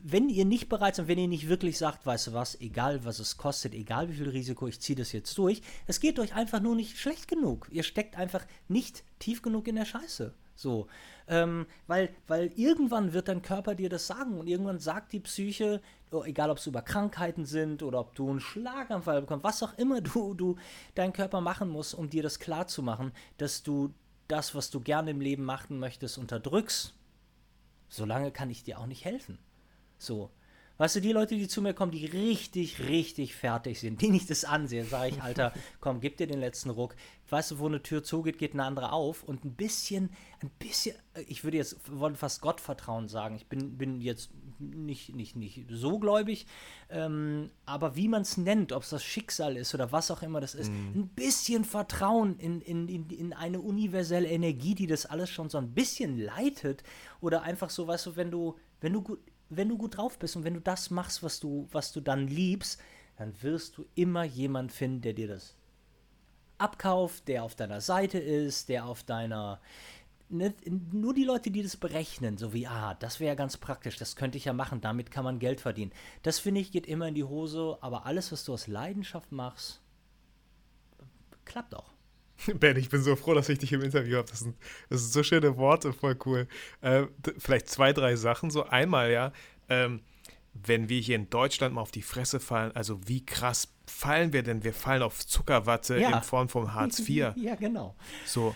wenn ihr nicht bereit seid, wenn ihr nicht wirklich sagt, weißt du was, egal was es kostet, egal wie viel Risiko, ich ziehe das jetzt durch, es geht euch einfach nur nicht schlecht genug. Ihr steckt einfach nicht tief genug in der Scheiße. So. Ähm, weil, weil irgendwann wird dein Körper dir das sagen und irgendwann sagt die Psyche, oh, egal ob es über Krankheiten sind oder ob du einen Schlaganfall bekommst, was auch immer du, du dein Körper machen muss, um dir das klar zu machen, dass du das, was du gerne im Leben machen möchtest, unterdrückst, solange kann ich dir auch nicht helfen. So. Weißt du, die Leute, die zu mir kommen, die richtig, richtig fertig sind, (laughs) die nicht das ansehen, sage ich, Alter, komm, gib dir den letzten Ruck. Weißt du, wo eine Tür zugeht, geht eine andere auf. Und ein bisschen, ein bisschen, ich würde jetzt fast Gottvertrauen sagen. Ich bin, bin jetzt nicht, nicht, nicht so gläubig, ähm, aber wie man es nennt, ob es das Schicksal ist oder was auch immer das ist, mhm. ein bisschen Vertrauen in, in, in, in eine universelle Energie, die das alles schon so ein bisschen leitet. Oder einfach so, weißt du, wenn du, wenn du gut wenn du gut drauf bist und wenn du das machst, was du, was du dann liebst, dann wirst du immer jemanden finden, der dir das abkauft, der auf deiner Seite ist, der auf deiner. Ne, nur die Leute, die das berechnen, so wie, ah, das wäre ganz praktisch, das könnte ich ja machen, damit kann man Geld verdienen. Das finde ich, geht immer in die Hose, aber alles, was du aus Leidenschaft machst, klappt auch. (laughs) Ben, ich bin so froh, dass ich dich im Interview habe. Das, das, sind so schöne Worte, voll cool. Äh, vielleicht zwei, drei Sachen. So einmal, ja, ähm, wenn wir hier in Deutschland mal auf die Fresse fallen, also wie krass fallen wir denn? Wir fallen auf Zuckerwatte Ja. in Form von Hartz IV. (laughs) Ja, genau. So,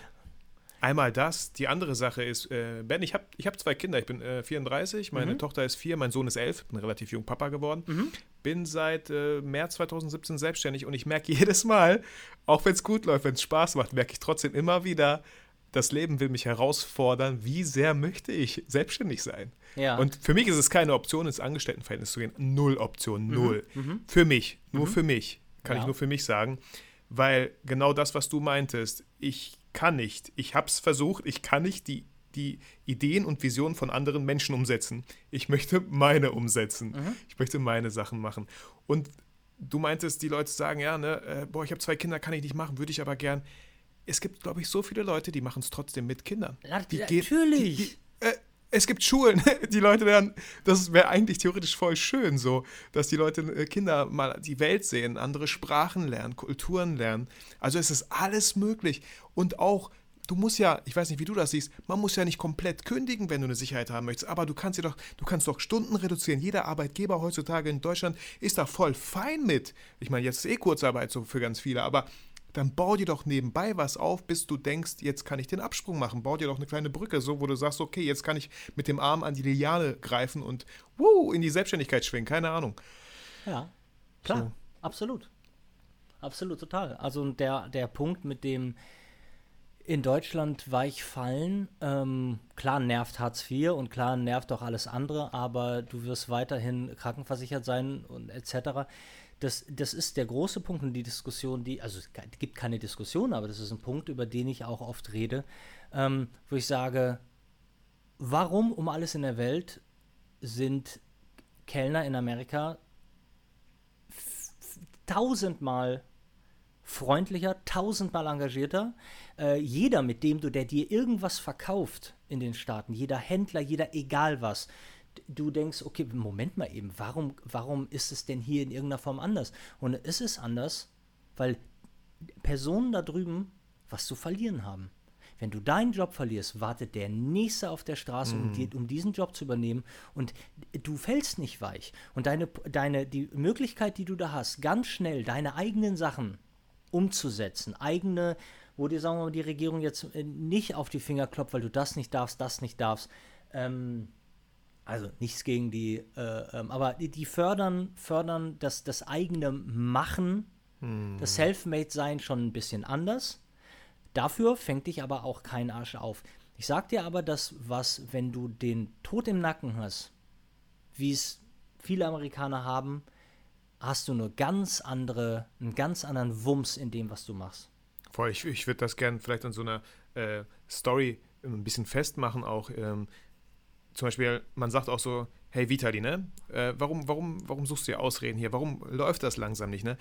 einmal das. Die andere Sache ist, äh, Ben, ich habe ich hab zwei Kinder. Ich bin äh, 34, meine Mhm. Tochter ist vier, mein Sohn ist elf, bin relativ jung Papa geworden. Bin seit äh, März 2017 selbstständig und ich merke (laughs) jedes Mal, auch wenn es gut läuft, wenn es Spaß macht, merke ich trotzdem immer wieder, das Leben will mich herausfordern, wie sehr möchte ich selbstständig sein. Ja. Und für mich ist es keine Option, ins Angestelltenverhältnis zu gehen. Null Option, Mhm. null. Für mich, nur für mich, kann ich Ja. nur für mich sagen. Weil genau das, was du meintest, ich kann nicht, ich habe es versucht, ich kann nicht die, die Ideen und Visionen von anderen Menschen umsetzen. Ich möchte meine umsetzen. Mhm. Ich möchte meine Sachen machen. Und du meintest, die Leute sagen, ja, ne, äh, boah, ich habe zwei Kinder, kann ich nicht machen, würde ich aber gern. Es gibt, glaube ich, so viele Leute, die machen es trotzdem mit Kindern. Die natürlich. Die, die, äh, es gibt Schulen, (laughs) die Leute lernen, das wäre eigentlich theoretisch voll schön, so, dass die Leute, äh, Kinder mal die Welt sehen, andere Sprachen lernen, Kulturen lernen. Also es ist alles möglich. Und auch, du musst ja, ich weiß nicht, wie du das siehst, man muss ja nicht komplett kündigen, wenn du eine Sicherheit haben möchtest, aber du kannst dir doch, du kannst doch Stunden reduzieren. Jeder Arbeitgeber heutzutage in Deutschland ist da voll fein mit. Ich meine, jetzt ist eh Kurzarbeit so für ganz viele, aber dann bau dir doch nebenbei was auf, bis du denkst, jetzt kann ich den Absprung machen. Bau dir doch eine kleine Brücke, so wo du sagst, okay, jetzt kann ich mit dem Arm an die Liane greifen und wuh, in die Selbstständigkeit schwingen. Keine Ahnung. Ja, klar, So. absolut. Absolut, total. Also der, der Punkt mit dem in Deutschland weich fallen, ähm, klar nervt Hartz IV und klar nervt auch alles andere, aber du wirst weiterhin krankenversichert sein und etc. Das, das ist der große Punkt und die Diskussion, die, also es gibt keine Diskussion, aber das ist ein Punkt, über den ich auch oft rede, ähm, wo ich sage, warum um alles in der Welt sind Kellner in Amerika tausendmal freundlicher, tausendmal engagierter. Äh, jeder, mit dem du, der dir irgendwas verkauft in den Staaten, jeder Händler, jeder egal was, du denkst, okay, Moment mal eben, warum, warum ist es denn hier in irgendeiner Form anders? Und es ist anders, weil Personen da drüben was zu verlieren haben. Wenn du deinen Job verlierst, wartet der Nächste auf der Straße, um, dir, um diesen Job zu übernehmen und du fällst nicht weich. Und deine, deine, die Möglichkeit, die du da hast, ganz schnell deine eigenen Sachen umzusetzen, eigene, wo dir, sagen wir mal, die Regierung jetzt äh, nicht auf die Finger klopft, weil du das nicht darfst, das nicht darfst, ähm, also nichts gegen die, äh, ähm, aber die, die fördern, fördern das, das eigene Machen, das Selfmade-Sein schon ein bisschen anders. Dafür fängt dich aber auch kein Arsch auf. Ich sag dir aber, dass was, wenn du den Tod im Nacken hast, wie es viele Amerikaner haben, hast du eine ganz andere, einen ganz anderen Wumms in dem, was du machst. Voll, ich, ich würde das gerne vielleicht an so einer äh, Story ein bisschen festmachen, auch ähm, zum Beispiel, man sagt auch so, hey Vitali, ne? Äh, warum, warum, warum suchst du dir Ausreden hier? Warum läuft das langsam nicht, ne?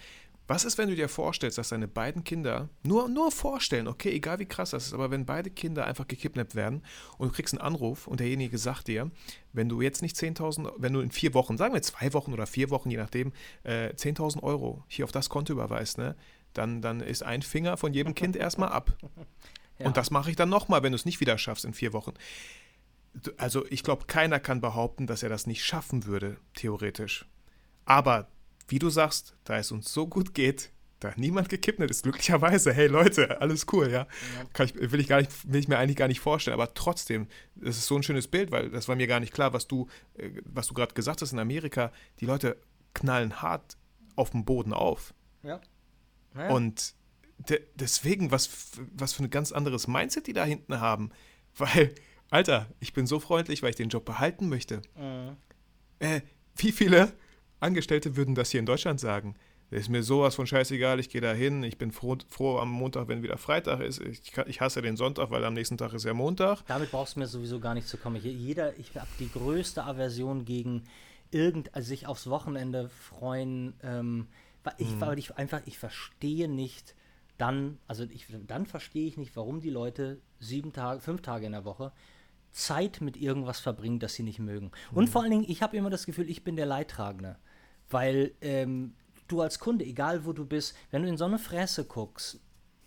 Was ist, wenn du dir vorstellst, dass deine beiden Kinder, nur, nur vorstellen, okay, egal wie krass das ist, aber wenn beide Kinder einfach gekidnappt werden und du kriegst einen Anruf und derjenige sagt dir, wenn du jetzt nicht 10.000, wenn du in vier Wochen, sagen wir zwei Wochen oder vier Wochen, je nachdem, äh, 10.000 Euro hier auf das Konto überweist, ne? Dann, dann ist ein Finger von jedem Kind (laughs) erstmal ab. Ja. Und das mache ich dann nochmal, wenn du es nicht wieder schaffst in vier Wochen. Also ich glaube, keiner kann behaupten, dass er das nicht schaffen würde, theoretisch. Aber wie du sagst, da es uns so gut geht, da niemand gekidnappt ist, glücklicherweise, hey Leute, alles cool, ja. Kann ich, will, ich gar nicht, will ich mir eigentlich gar nicht vorstellen, aber trotzdem, das ist so ein schönes Bild, weil das war mir gar nicht klar, was du, äh, was du gerade gesagt hast in Amerika, die Leute knallen hart auf dem Boden auf. Ja. Und de deswegen, was, was für ein ganz anderes Mindset die da hinten haben. (laughs) Weil, Alter, ich bin so freundlich, weil ich den Job behalten möchte. Mhm. Äh, wie viele Angestellte würden das hier in Deutschland sagen? Ist mir sowas von scheißegal, ich gehe da hin, ich bin froh, froh am Montag, wenn wieder Freitag ist. Ich, ich hasse den Sonntag, weil am nächsten Tag ist ja Montag. Damit brauchst du mir sowieso gar nicht zu kommen. Ich, jeder, ich habe die größte Aversion gegen irgend, also sich aufs Wochenende freuen. Ähm, weil ich, weil ich einfach, ich verstehe nicht, dann, also ich, dann verstehe ich nicht, warum die Leute sieben Tage, fünf Tage in der Woche Zeit mit irgendwas verbringen, das sie nicht mögen. Und vor allen Dingen, ich habe immer das Gefühl, ich bin der Leidtragende. Weil ähm, du als Kunde, egal wo du bist, wenn du in so eine Fresse guckst,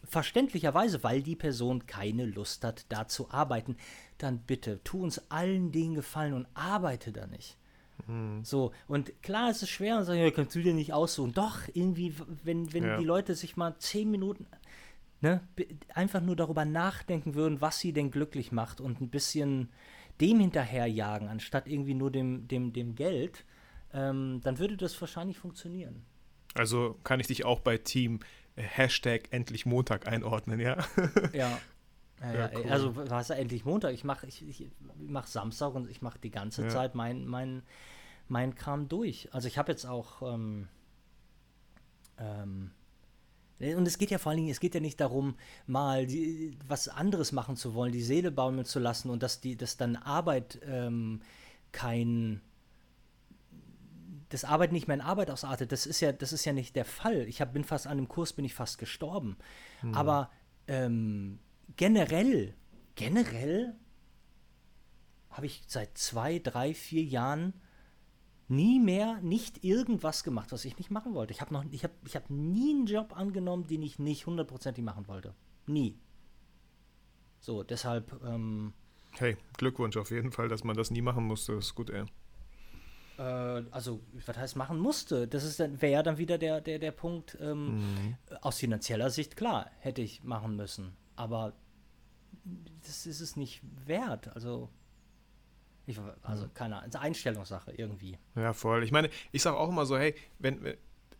verständlicherweise, weil die Person keine Lust hat, da zu arbeiten, dann bitte tu uns allen den Gefallen und arbeite da nicht. Mhm. So, und klar, es ist schwer und sagen, ja, kannst du dir nicht aussuchen. Doch, irgendwie, wenn, wenn ja. die Leute sich mal zehn Minuten ne, einfach nur darüber nachdenken würden, was sie denn glücklich macht und ein bisschen dem hinterherjagen, anstatt irgendwie nur dem, dem, dem Geld, ähm, dann würde das wahrscheinlich funktionieren. Also kann ich dich auch bei Team Hashtag endlich Montag einordnen, ja? Ja. (laughs) Ja, ja, cool. Also was endlich Montag? Ich mache ich, ich mach Samstag und ich mache die ganze ja. Zeit mein, mein, mein Kram durch. Also ich habe jetzt auch ähm, ähm, und es geht ja vor allen Dingen, es geht ja nicht darum, mal die, was anderes machen zu wollen, die Seele baumeln zu lassen und dass die, dass dann Arbeit ähm, kein, dass Arbeit nicht mehr in Arbeit ausartet. Das ist ja, das ist ja nicht der Fall. Ich hab, bin fast an dem Kurs bin ich fast gestorben. Hm. Aber ähm, generell, generell habe ich seit zwei, drei, vier Jahren nie mehr nicht irgendwas gemacht, was ich nicht machen wollte. Ich habe noch, ich habe, ich habe nie einen Job angenommen, den ich nicht hundertprozentig machen wollte. Nie. So, deshalb. Ähm, hey, Glückwunsch auf jeden Fall, dass man das nie machen musste. Das ist gut, ey. Äh, also, was heißt machen musste? Das ist dann, wäre ja dann wieder der, der, der Punkt. Ähm, mhm. Aus finanzieller Sicht, klar, hätte ich machen müssen. Aber das ist es nicht wert. Also. Ich, also keine Ahnung, Einstellungssache irgendwie. Ja, voll. Ich meine, ich sage auch immer so, hey, wenn,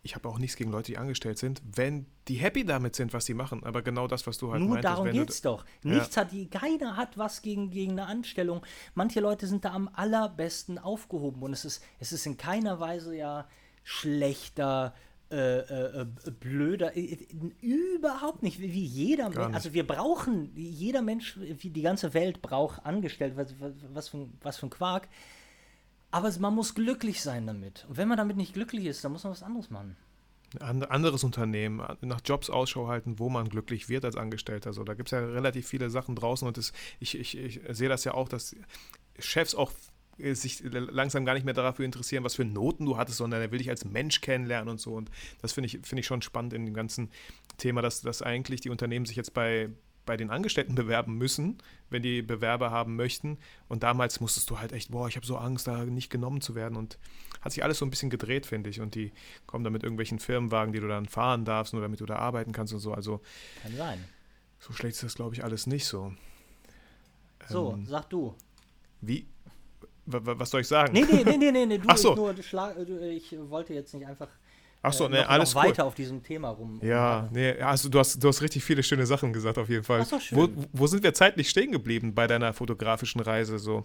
ich habe auch nichts gegen Leute, die angestellt sind, wenn die happy damit sind, was sie machen. Aber genau das, was du halt Nur meintest. darum geht es doch. Nichts ja. hat die, keiner hat was gegen, gegen eine Anstellung. Manche Leute sind da am allerbesten aufgehoben und es ist, es ist in keiner Weise ja schlechter äh, äh, äh, blöder, äh, überhaupt nicht, wie jeder Mensch, also wir brauchen, jeder Mensch, wie die ganze Welt braucht Angestellte, was, was, für, was für ein Quark, aber man muss glücklich sein damit. Und wenn man damit nicht glücklich ist, dann muss man was anderes machen. Ein anderes Unternehmen, nach Jobs Ausschau halten, wo man glücklich wird als Angestellter. So, da gibt es ja relativ viele Sachen draußen und das, ich, ich, ich sehe das ja auch, dass Chefs auch äh, sich langsam gar nicht mehr dafür interessieren, was für Noten du hattest, sondern er will dich als Mensch kennenlernen und so. Und das finde ich, find ich schon spannend in dem ganzen Thema, dass, dass eigentlich die Unternehmen sich jetzt bei, bei den Angestellten bewerben müssen, wenn die Bewerber haben möchten. Und damals musstest du halt echt, boah, ich habe so Angst, da nicht genommen zu werden. Und hat sich alles so ein bisschen gedreht, finde ich. Und die kommen dann mit irgendwelchen Firmenwagen, die du dann fahren darfst, nur damit du da arbeiten kannst und so. Also kann sein. So schlecht ist das, glaube ich, alles nicht so. So, ähm, sag du. Wie, was soll ich sagen? Nee, nee, nee, nee, nee, nee du, Ach so. nur, ich wollte jetzt nicht einfach Ach so, äh, ne, alles noch weiter auf diesem Thema rum. Ja, nee, also du hast, du hast richtig viele schöne Sachen gesagt auf jeden Fall. Ach so, schön. Wo, wo sind wir zeitlich stehen geblieben bei deiner fotografischen Reise so?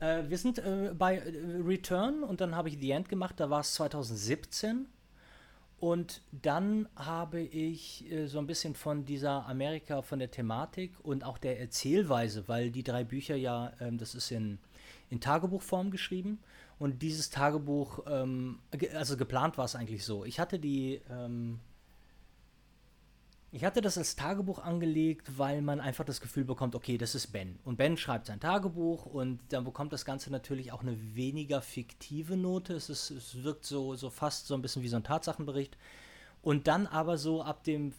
Äh, wir sind äh, bei äh, Return und dann habe ich The End gemacht, da war es 2017. Und dann habe ich äh, so ein bisschen von dieser Amerika, von der Thematik und auch der Erzählweise, weil die drei Bücher ja, ähm, das ist in in Tagebuchform geschrieben. Und dieses Tagebuch, ähm, also geplant war es eigentlich so. Ich hatte die, ähm, ich hatte das als Tagebuch angelegt, weil man einfach das Gefühl bekommt, okay, das ist Ben. Und Ben schreibt sein Tagebuch und dann bekommt das Ganze natürlich auch eine weniger fiktive Note. Es, ist, es wirkt so, so fast so ein bisschen wie so ein Tatsachenbericht. Und dann aber so ab dem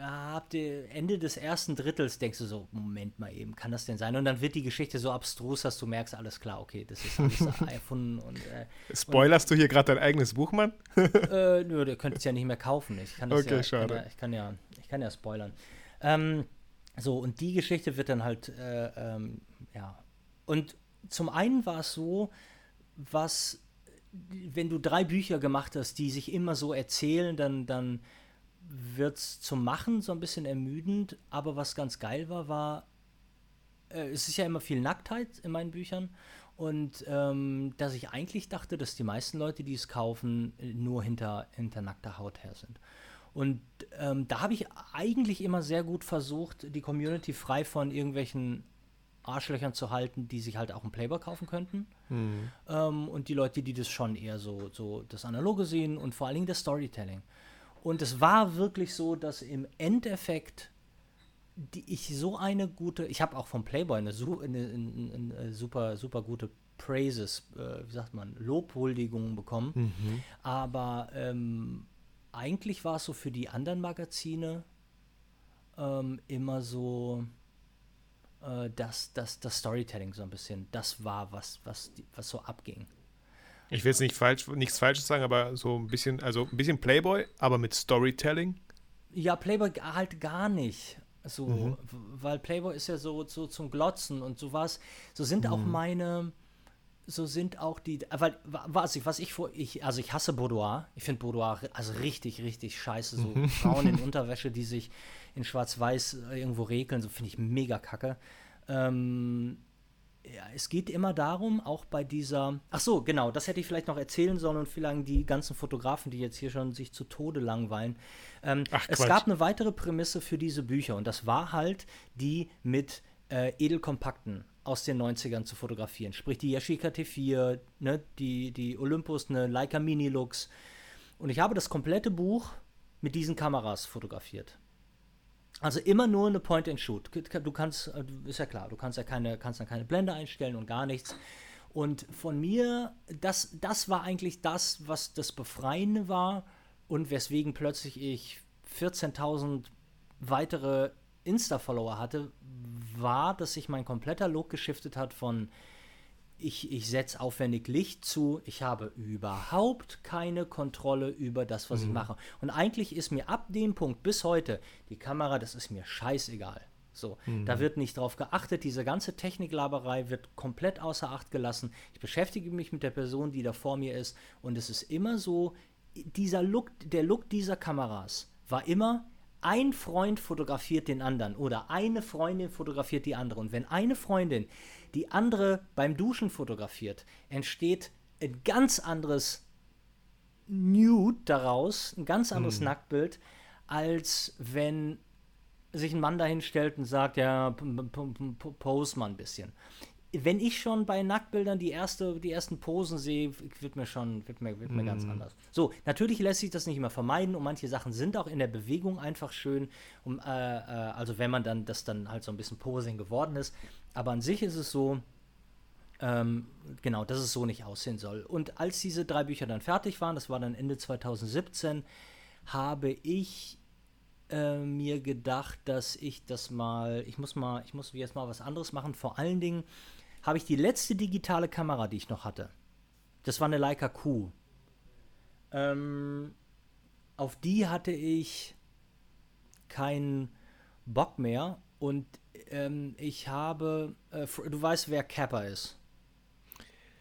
ab Ende des ersten Drittels denkst du so, Moment mal eben, kann das denn sein? Und dann wird die Geschichte so abstrus, dass du merkst, alles klar, okay, das ist alles (laughs) erfunden. Und, äh, Spoilerst und, du hier gerade dein eigenes Buch, Mann? (laughs) äh, nö, du könntest ja nicht mehr kaufen. Ich kann das okay, ja, schade. Kann ja, ich, kann ja, ich kann ja spoilern. Ähm, so, und die Geschichte wird dann halt, äh, ähm, ja. Und zum einen war es so, was, wenn du drei Bücher gemacht hast, die sich immer so erzählen, dann, dann wird es zum Machen so ein bisschen ermüdend, aber was ganz geil war, war, äh, es ist ja immer viel Nacktheit in meinen Büchern und ähm, dass ich eigentlich dachte, dass die meisten Leute, die es kaufen, nur hinter, hinter nackter Haut her sind. Und ähm, da habe ich eigentlich immer sehr gut versucht, die Community frei von irgendwelchen Arschlöchern zu halten, die sich halt auch einen Playboy kaufen könnten. Mhm. Ähm, und die Leute, die das schon eher so, so das Analoge sehen und vor allen Dingen das Storytelling. Und es war wirklich so, dass im Endeffekt die ich so eine gute, ich habe auch vom Playboy eine, eine, eine, eine, super, super gute Praises, äh, wie sagt man, Lobhuldigungen bekommen. Mhm. Aber ähm, eigentlich war es so für die anderen Magazine ähm, immer so, äh, das, das, das Storytelling so ein bisschen, das war, was, was, was so abging. Ich will jetzt nicht falsch, nichts Falsches sagen, aber so ein bisschen, also ein bisschen Playboy, aber mit Storytelling. Ja, Playboy halt gar nicht. So, mhm. weil Playboy ist ja so, so zum Glotzen und sowas. So sind mhm. auch meine, so sind auch die, weil, was ich, was ich vor, ich, also ich hasse Boudoir. Ich finde Boudoir also richtig, richtig scheiße. So mhm. Frauen in (laughs) Unterwäsche, die sich in Schwarz-Weiß irgendwo regeln, so finde ich mega kacke. Ähm, ja, es geht immer darum, auch bei dieser. Ach so, genau, das hätte ich vielleicht noch erzählen sollen und vielleicht die ganzen Fotografen, die jetzt hier schon sich zu Tode langweilen. Ähm, Ach, es gab eine weitere Prämisse für diese Bücher und das war halt die mit äh, Edelkompakten aus den 90ern zu fotografieren. Sprich die Yashica T4, ne, die, die Olympus, eine Leica Mini Lux. Und ich habe das komplette Buch mit diesen Kameras fotografiert. Also immer nur eine Point-and-Shoot. Du kannst, äh, ist ja klar, du kannst ja keine, kannst dann keine Blende einstellen und gar nichts. Und von mir, das, das war eigentlich das, was das Befreiende war und weswegen plötzlich ich 14.000 weitere Insta-Follower hatte, war, dass sich mein kompletter Look geschiftet hat von ich, ich setze aufwendig Licht zu, ich habe überhaupt keine Kontrolle über das, was mhm. ich mache. Und eigentlich ist mir ab dem Punkt bis heute die Kamera, das ist mir scheißegal. So, mhm. da wird nicht drauf geachtet, diese ganze Techniklaberei wird komplett außer Acht gelassen. Ich beschäftige mich mit der Person, die da vor mir ist und es ist immer so, dieser Look, der Look dieser Kameras war immer, ein Freund fotografiert den anderen oder eine Freundin fotografiert die andere. Und wenn eine Freundin die andere beim Duschen fotografiert, entsteht ein ganz anderes Nude daraus, ein ganz anderes mhm. Nacktbild, als wenn sich ein Mann dahin stellt und sagt, ja, pose mal ein bisschen wenn ich schon bei Nacktbildern die, erste, die ersten Posen sehe, wird mir schon wird mir, wird mir mm. ganz mhm. anders. So, natürlich lässt sich das nicht immer vermeiden und manche Sachen sind auch in der Bewegung einfach schön, um, äh, äh, also wenn man dann das dann halt so ein bisschen Posing geworden ist. Aber an sich ist es so, ähm, genau, dass es so nicht aussehen soll. Und als diese drei Bücher dann fertig waren, das war dann Ende 2017, habe ich äh, mir gedacht, dass ich das mal, ich muss mal, ich muss jetzt mal was anderes machen. Vor allen Dingen habe ich die letzte digitale Kamera, die ich noch hatte. Das war eine Leica Q. Ähm, auf die hatte ich keinen Bock mehr und ähm, ich habe, äh, du weißt, wer Kappa ist.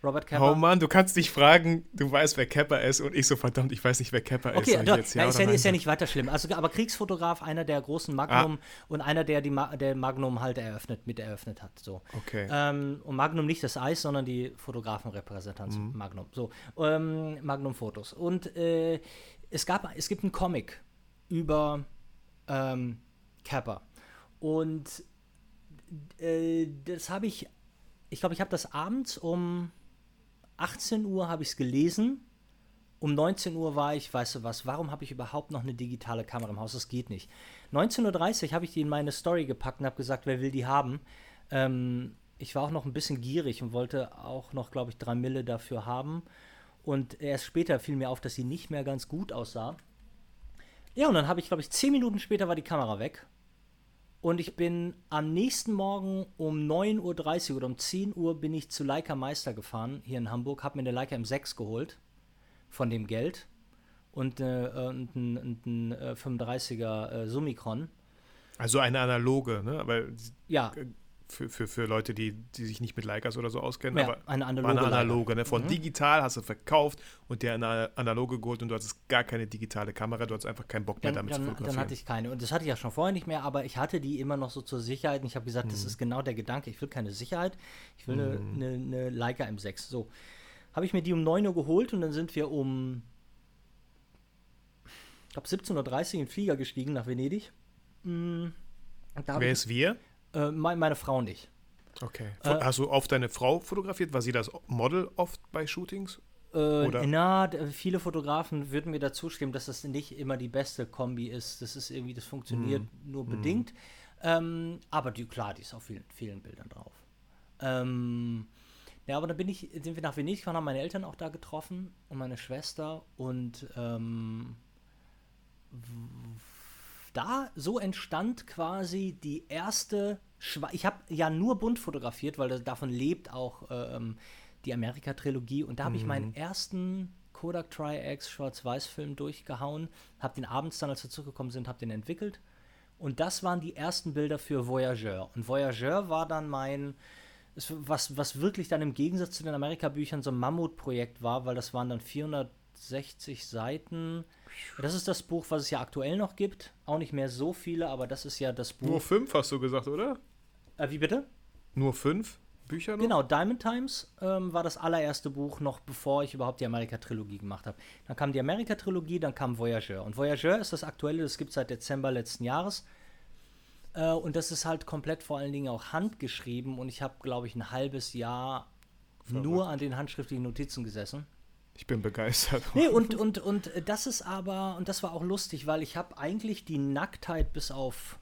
Robert Kepper. Oh Mann, du kannst dich fragen, du weißt, wer Kepper ist und ich so verdammt, ich weiß nicht, wer Kepper okay, ist. Okay, ja, ist, ja, ist ja nicht weiter schlimm. Also, aber Kriegsfotograf, einer der großen Magnum ah. und einer, der die Ma der Magnum halt eröffnet, mit eröffnet hat. So. Okay. Ähm, und Magnum nicht das Eis, sondern die Fotografenrepräsentanz mhm. Magnum. So, ähm, Magnum Fotos. Und äh, es gab, es gibt einen Comic über ähm, Kappa. Und äh, das habe ich, ich glaube, ich habe das abends um 18 Uhr habe ich es gelesen. Um 19 Uhr war ich, weißt du was, warum habe ich überhaupt noch eine digitale Kamera im Haus? Das geht nicht. 19.30 Uhr habe ich die in meine Story gepackt und habe gesagt, wer will die haben? Ähm, ich war auch noch ein bisschen gierig und wollte auch noch, glaube ich, drei Mille dafür haben. Und erst später fiel mir auf, dass sie nicht mehr ganz gut aussah. Ja, und dann habe ich, glaube ich, zehn Minuten später war die Kamera weg. Und ich bin am nächsten Morgen um 9.30 Uhr oder um 10 Uhr bin ich zu Leica Meister gefahren, hier in Hamburg, habe mir eine Leica M6 geholt von dem Geld und, äh, und ein, ein, ein 35er äh, Summicron. Also eine analoge, ne? Aber ja für, für, für Leute, die, die sich nicht mit Leicas oder so auskennen, ja, aber eine analoge. Eine analoge ne? Von mhm. digital hast du verkauft und der eine analoge geholt und du hattest gar keine digitale Kamera, du hattest einfach keinen Bock mehr dann, damit dann, zu fotografieren. Dann hatte ich keine und das hatte ich ja schon vorher nicht mehr, aber ich hatte die immer noch so zur Sicherheit und ich habe gesagt, mhm. das ist genau der Gedanke, ich will keine Sicherheit, ich will eine, mhm. eine, eine Leica M6. So, habe ich mir die um 9 Uhr geholt und dann sind wir um, ich glaube 17.30 Uhr in den Flieger gestiegen nach Venedig. Mhm. Wer ist wir? Äh, mein, meine Frau nicht. Okay. Äh, Hast du oft deine Frau fotografiert? War sie das Model oft bei Shootings? Äh, na, viele Fotografen würden mir dazu stimmen, dass das nicht immer die beste Kombi ist. Das ist irgendwie, das funktioniert mm. nur mm. bedingt. Ähm, aber die, klar, die ist auf vielen, vielen Bildern drauf. Ähm, ja, aber dann bin ich, sind wir nach Venedig gefahren, haben meine Eltern auch da getroffen und meine Schwester und ähm, da, so entstand quasi die erste ich habe ja nur bunt fotografiert, weil davon lebt auch ähm, die Amerika-Trilogie. Und da habe ich meinen mhm. ersten Kodak Tri-X Schwarz-Weiß-Film durchgehauen, habe den abends dann, als wir zurückgekommen sind, habe den entwickelt. Und das waren die ersten Bilder für Voyageur. Und Voyageur war dann mein, was, was wirklich dann im Gegensatz zu den Amerika-Büchern so ein Mammutprojekt war, weil das waren dann 460 Seiten. Das ist das Buch, was es ja aktuell noch gibt. Auch nicht mehr so viele, aber das ist ja das Buch. Nur fünf hast du gesagt, oder? Äh, wie bitte? Nur fünf? Bücher noch? Genau, Diamond Times ähm, war das allererste Buch, noch bevor ich überhaupt die Amerika-Trilogie gemacht habe. Dann kam die Amerika-Trilogie, dann kam Voyageur. Und Voyageur ist das aktuelle, das gibt es seit Dezember letzten Jahres. Äh, und das ist halt komplett vor allen Dingen auch handgeschrieben. Und ich habe, glaube ich, ein halbes Jahr Verrückt. nur an den handschriftlichen Notizen gesessen. Ich bin begeistert. Nee, und, und, und das ist aber, und das war auch lustig, weil ich habe eigentlich die Nacktheit bis auf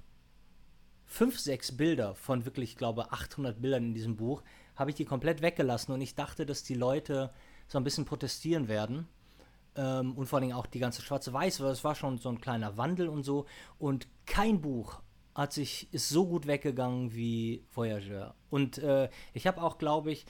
fünf, sechs Bilder von wirklich, glaube 800 Bildern in diesem Buch, habe ich die komplett weggelassen und ich dachte, dass die Leute so ein bisschen protestieren werden. Ähm, und vor allem auch die ganze schwarze Weiß, weil es war schon so ein kleiner Wandel und so. Und kein Buch hat sich, ist so gut weggegangen wie Voyageur. Und äh, ich habe auch, glaube ich,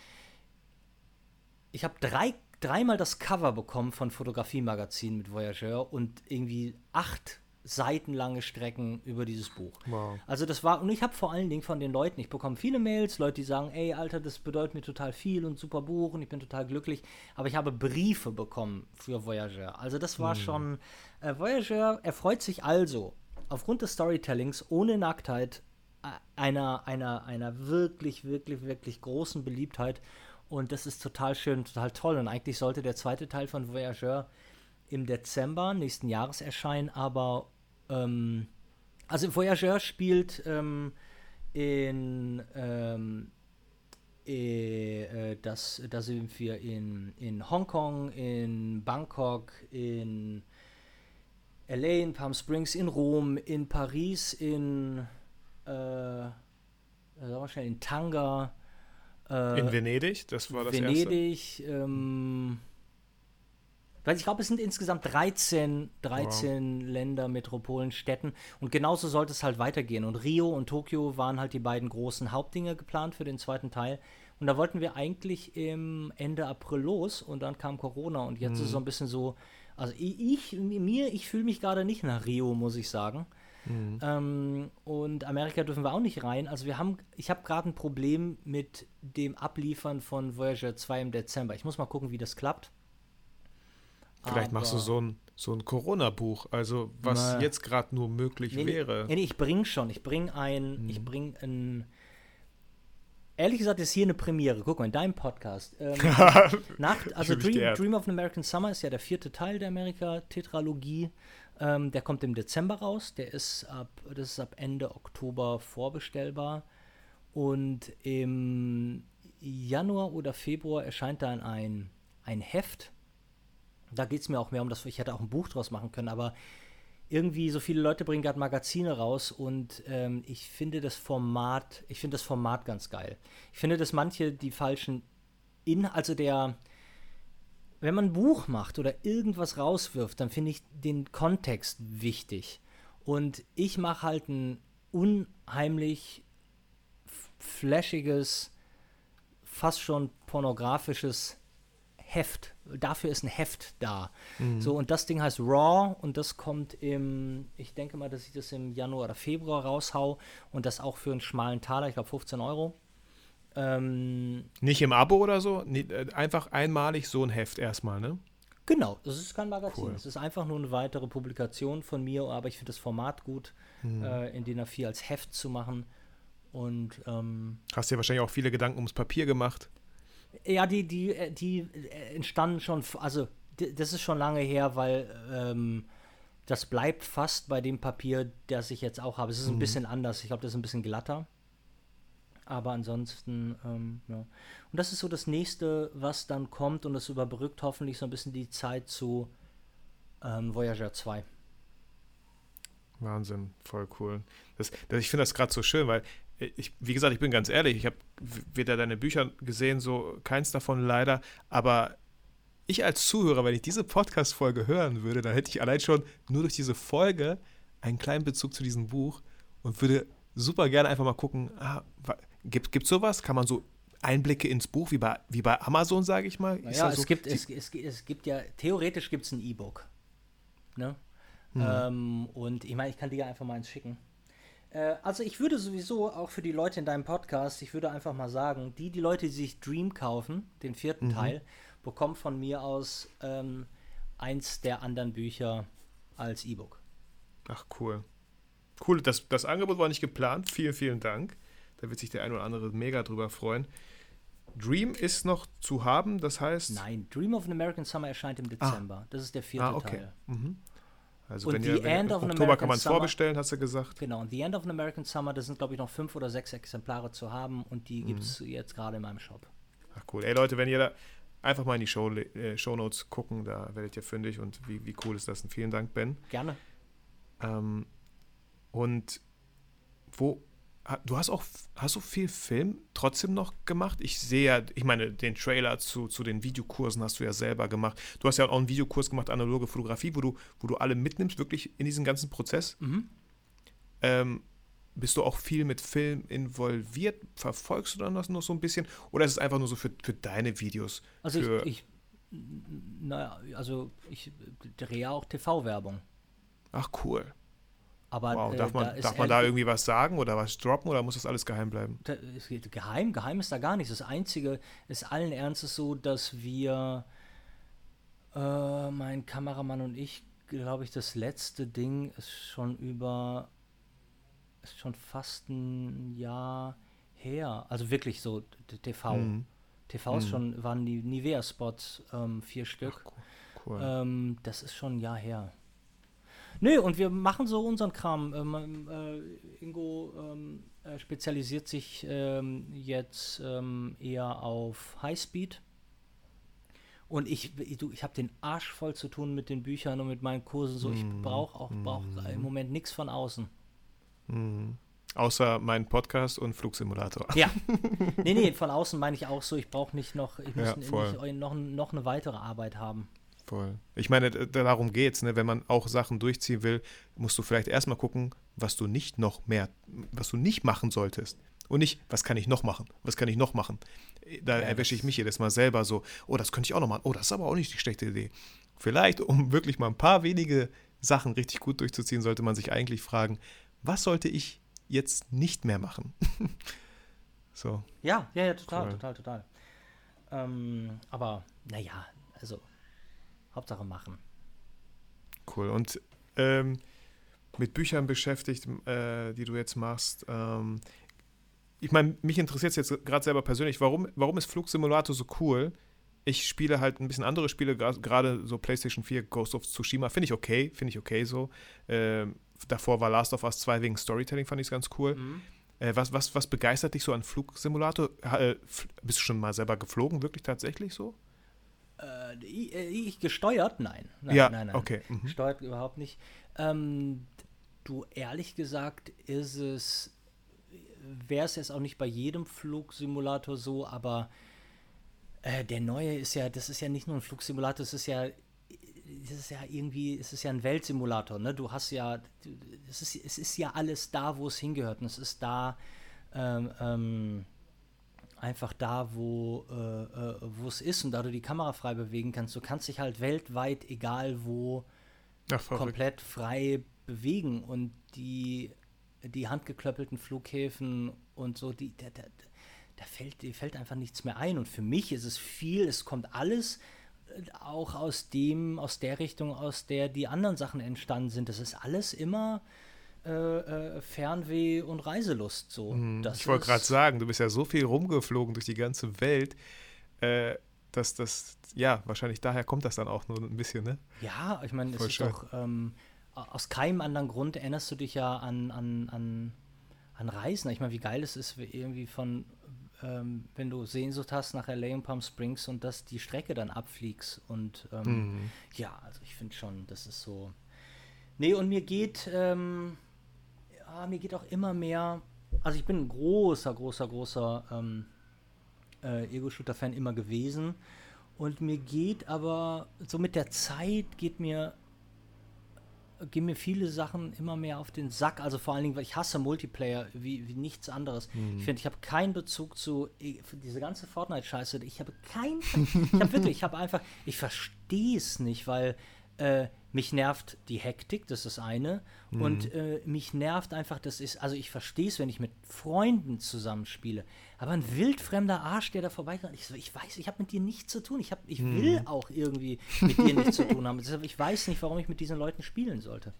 ich habe drei, dreimal das Cover bekommen von Fotografie-Magazin mit Voyageur und irgendwie acht seitenlange Strecken über dieses Buch. Wow. Also das war, und ich habe vor allen Dingen von den Leuten, ich bekomme viele Mails, Leute, die sagen, ey, Alter, das bedeutet mir total viel und super Buch und ich bin total glücklich, aber ich habe Briefe bekommen für Voyageur. Also das war hm. schon, äh, Voyageur erfreut sich also aufgrund des Storytellings ohne Nacktheit äh, einer, einer, einer wirklich, wirklich, wirklich großen Beliebtheit und das ist total schön, total toll und eigentlich sollte der zweite Teil von Voyageur im Dezember nächsten Jahres erscheinen, aber ähm, also Voyageur spielt ähm, in ähm, äh, das, da sind wir in, in Hongkong, in Bangkok, in LA, in Palm Springs, in Rom, in Paris, in äh, wir schnell, in Tanga. Äh, in Venedig, das war das Venedig, erste. Ähm, weil ich glaube, es sind insgesamt 13, 13 wow. Länder, Metropolen, Städten. Und genauso sollte es halt weitergehen. Und Rio und Tokio waren halt die beiden großen Hauptdinge geplant für den zweiten Teil. Und da wollten wir eigentlich im Ende April los und dann kam Corona und jetzt mhm. ist es so ein bisschen so, also ich, mir, ich fühle mich gerade nicht nach Rio, muss ich sagen. Mhm. Ähm, und Amerika dürfen wir auch nicht rein. Also wir haben, ich habe gerade ein Problem mit dem Abliefern von Voyager 2 im Dezember. Ich muss mal gucken, wie das klappt. Vielleicht machst du so ein, so ein Corona-Buch, also was na, jetzt gerade nur möglich nee, wäre. Nee, nee, ich bringe schon. Ich bringe ein, hm. ich bringe ein. Ehrlich gesagt ist hier eine Premiere. Guck mal, in deinem Podcast. (laughs) Ähm, nach, also Dream, Dream, of an American Summer ist ja der vierte Teil der Amerika-Tetralogie. Ähm, der kommt im Dezember raus. Der ist ab, das ist ab Ende Oktober vorbestellbar. Und im Januar oder Februar erscheint dann ein, ein Heft da geht es mir auch mehr um das, ich hätte auch ein Buch draus machen können, aber irgendwie so viele Leute bringen gerade Magazine raus und ähm, ich finde das Format, ich finde das Format ganz geil. Ich finde, dass manche die falschen in, also der, wenn man ein Buch macht oder irgendwas rauswirft, dann finde ich den Kontext wichtig. Und ich mache halt ein unheimlich flashiges, fast schon pornografisches Heft. Dafür ist ein Heft da. Mhm. So, und das Ding heißt Raw und das kommt im, ich denke mal, dass ich das im Januar oder Februar raushau und das auch für einen schmalen Taler, ich glaube 15 Euro. Ähm, Nicht im Abo oder so? Äh, einfach einmalig so ein Heft erstmal, ne? Genau, das ist kein Magazin. Es ist einfach nur eine weitere Publikation von mir, aber ich finde das Format gut, mhm. äh, in DIN A4 als Heft zu machen. Und ähm, hast dir wahrscheinlich auch viele Gedanken ums Papier gemacht. Ja, die, die, äh, die äh, entstanden schon, also das ist schon lange her, weil ähm, das bleibt fast bei dem Papier, das ich jetzt auch habe. Es ist ein mhm. bisschen anders. Ich glaube, das ist ein bisschen glatter. Aber ansonsten, ähm, ja. Und das ist so das nächste, was dann kommt und das überbrückt hoffentlich so ein bisschen die Zeit zu ähm, Voyager 2. Wahnsinn, voll cool. Das, das ich finde das gerade so schön, weil ich, wie gesagt, ich bin ganz ehrlich, ich habe weder deine Bücher gesehen, so keins davon leider, aber ich als Zuhörer, wenn ich diese Podcast-Folge hören würde, dann hätte ich allein schon nur durch diese Folge einen kleinen Bezug zu diesem Buch und würde super gerne einfach mal gucken, ah, gibt es sowas? Kann man so Einblicke ins Buch wie bei, wie bei Amazon, sage ich mal? Ja, so, es, gibt, es, es, es gibt ja, theoretisch gibt es ein E-Book. Ne? Mhm. Ähm, und ich meine, ich kann dir ja einfach mal eins schicken. Äh, also ich würde sowieso auch für die Leute in deinem Podcast, ich würde einfach mal sagen, die, die Leute, die sich Dream kaufen, den vierten mhm. Teil, bekommen von mir aus ähm, eins der anderen Bücher als E-Book. Ach, cool. Cool, das, das Angebot war nicht geplant. Vielen, vielen Dank. Da wird sich der ein oder andere mega drüber freuen. Dream ist noch zu haben, das heißt. Nein, Dream of an American Summer erscheint im ah. Dezember. Ah. Das ist der vierte ah, okay. Teil. Mhm. Also und wenn ihr, wenn, Oktober kann man es vorbestellen, hast du gesagt. Genau, und The End of an American Summer, das sind glaube ich noch fünf oder sechs Exemplare zu haben und die mhm. gibt es jetzt gerade in meinem Shop. Ach cool. Ey Leute, wenn ihr da einfach mal in die Show, äh, Show Notes gucken, da werdet ihr fündig und wie, wie cool ist das? Und vielen Dank, Ben. Gerne. Ähm, und wo, du hast auch, hast du viel Film trotzdem noch gemacht? Ich sehe ja, ich meine, den Trailer zu, zu den Videokursen hast du ja selber gemacht. Du hast ja auch einen Videokurs gemacht, analoge Fotografie, wo du, wo du alle mitnimmst, wirklich in diesen ganzen Prozess. Mhm. Ähm, bist du auch viel mit Film involviert? Verfolgst du dann das noch so ein bisschen? Oder ist es einfach nur so für, für deine Videos? Also ich, ich naja, also ich drehe ja auch TV-Werbung. Ach cool. Aber, wow, darf man, äh, da, darf man da irgendwie was sagen oder was droppen oder muss das alles geheim bleiben? Da, geheim, geheim ist da gar nichts. Das Einzige ist allen Ernstes so, dass wir, äh, mein Kameramann und ich, glaube ich, das letzte Ding ist schon über, ist schon fast ein Jahr her. Also wirklich so TV. Mhm. TV ist mhm. schon, waren die Nivea-Spots, ähm, vier Stück. Ach, cool. Ähm, das ist schon ein Jahr her. Nö, und wir machen so unseren Kram. Ähm, äh, Ingo ähm, äh, spezialisiert sich ähm, jetzt ähm, eher auf Highspeed. Und ich, du, ich habe den Arsch voll zu tun mit den Büchern und mit meinen Kursen. So, ich mhm. brauche auch brauch mm. im Moment nichts von außen. Mm. Außer meinen Podcast und Flugsimulator. Ja. (laughs) Nee, nee, von außen meine ich auch so, ich brauche nicht noch, ich muss ja, nicht noch, noch eine weitere Arbeit haben. Voll. Ich meine, darum geht's, ne? Wenn man auch Sachen durchziehen will, musst du vielleicht erstmal gucken, was du nicht noch mehr, was du nicht machen solltest. Und nicht, was kann ich noch machen? Was kann ich noch machen? Da ja, erwische ich mich jedes Mal selber so, oh, das könnte ich auch noch machen. Oh, das ist aber auch nicht die schlechte Idee. Vielleicht, um wirklich mal ein paar wenige Sachen richtig gut durchzuziehen, sollte man sich eigentlich fragen, was sollte ich jetzt nicht mehr machen? (laughs) so. Ja, ja, ja, total, cool. total, total. Ähm, aber, naja, also Hauptsache machen. Cool. Und ähm, mit Büchern beschäftigt, äh, die du jetzt machst. Ähm, ich meine, mich interessiert es jetzt gerade selber persönlich, warum, warum ist Flugsimulator so cool? Ich spiele halt ein bisschen andere Spiele, gerade so PlayStation 4, Ghost of Tsushima, finde ich okay, finde ich okay so. Ähm, davor war Last of Us 2 wegen Storytelling, fand ich es ganz cool. Mhm. Äh, was, was, was begeistert dich so an Flugsimulator? Äh, bist du schon mal selber geflogen, wirklich tatsächlich so? Äh, ich, gesteuert? Nein. Nein, ja, nein, nein. okay. Mhm. Gesteuert überhaupt nicht. Ähm, du, ehrlich gesagt, ist es, wäre es jetzt auch nicht bei jedem Flugsimulator so, aber äh, der neue ist ja, das ist ja nicht nur ein Flugsimulator, es ist ja es ist ja irgendwie, es ist ja ein Weltsimulator, ne? Du hast ja, es ist, es ist ja alles da, wo es hingehört. Und es ist da, ähm, ähm, einfach da, wo äh, äh, es ist und da du die Kamera frei bewegen kannst. Du kannst dich halt weltweit, egal wo, Ach, komplett frei bewegen und die, die handgeklöppelten Flughäfen und so, die, da, da, da fällt, dir fällt einfach nichts mehr ein. Und für mich ist es viel, es kommt alles äh, auch aus dem, aus der Richtung, aus der die anderen Sachen entstanden sind. Das ist alles immer äh, äh, Fernweh und Reiselust. So. Mhm. ich wollte gerade sagen, du bist ja so viel rumgeflogen durch die ganze Welt, äh, dass das, ja, wahrscheinlich daher kommt das dann auch nur ein bisschen, ne? Ja, ich meine, es ist schön. doch, ähm, aus keinem anderen Grund erinnerst du dich ja an, an, an, an Reisen. Ich meine, wie geil es ist, irgendwie von, ähm, wenn du Sehnsucht hast nach LA und Palm Springs und dass die Strecke dann abfliegst. Und ähm, mhm. ja, also ich finde schon, das ist so. Nee, und mir geht, ähm, ah, mir geht auch immer mehr. Also ich bin ein großer, großer, großer ähm, äh, Ego-Shooter-Fan immer gewesen. Und mir geht aber, so mit der Zeit geht mir gehen mir viele Sachen immer mehr auf den Sack. Also vor allen Dingen, weil ich hasse Multiplayer wie, wie nichts anderes. Mhm. Ich finde, ich habe keinen Bezug zu für diese ganze Fortnite-Scheiße. Ich habe keinen. (laughs) ich habe wirklich, ich habe einfach, ich verstehe es nicht, weil äh, mich nervt die Hektik, das ist das eine. Mhm. Und äh, mich nervt einfach, das ist, also ich verstehe es, wenn ich mit Freunden zusammenspiele. Aber ein wildfremder Arsch, der da vorbeikommt, ich, so, ich weiß, ich habe mit dir nichts zu tun. Ich, hab, ich Mhm. will auch irgendwie mit dir nichts zu tun haben. Deshalb, ich weiß nicht, warum ich mit diesen Leuten spielen sollte.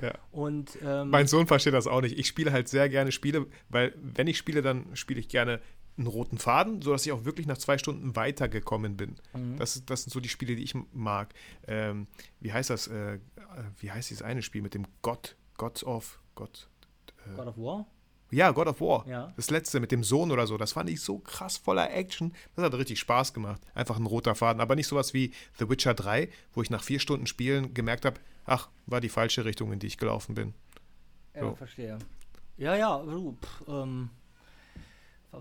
Ja. Und ähm, Mein Sohn versteht das auch nicht. Ich spiele halt sehr gerne Spiele, weil wenn ich spiele, dann spiele ich gerne einen roten Faden, sodass ich auch wirklich nach zwei Stunden weitergekommen bin. Mhm. Das, das sind so die Spiele, die ich mag. Ähm, wie heißt das? Äh, äh, wie heißt dieses eine Spiel mit dem Gott? Gods of Gott. God of War? Ja, God of War. Ja. Das letzte mit dem Sohn oder so. Das fand ich so krass voller Action. Das hat richtig Spaß gemacht. Einfach ein roter Faden. Aber nicht sowas wie The Witcher 3, wo ich nach vier Stunden Spielen gemerkt habe, ach, war die falsche Richtung, in die ich gelaufen bin. Ja, So. verstehe. Ja, ja, du, pff, ähm,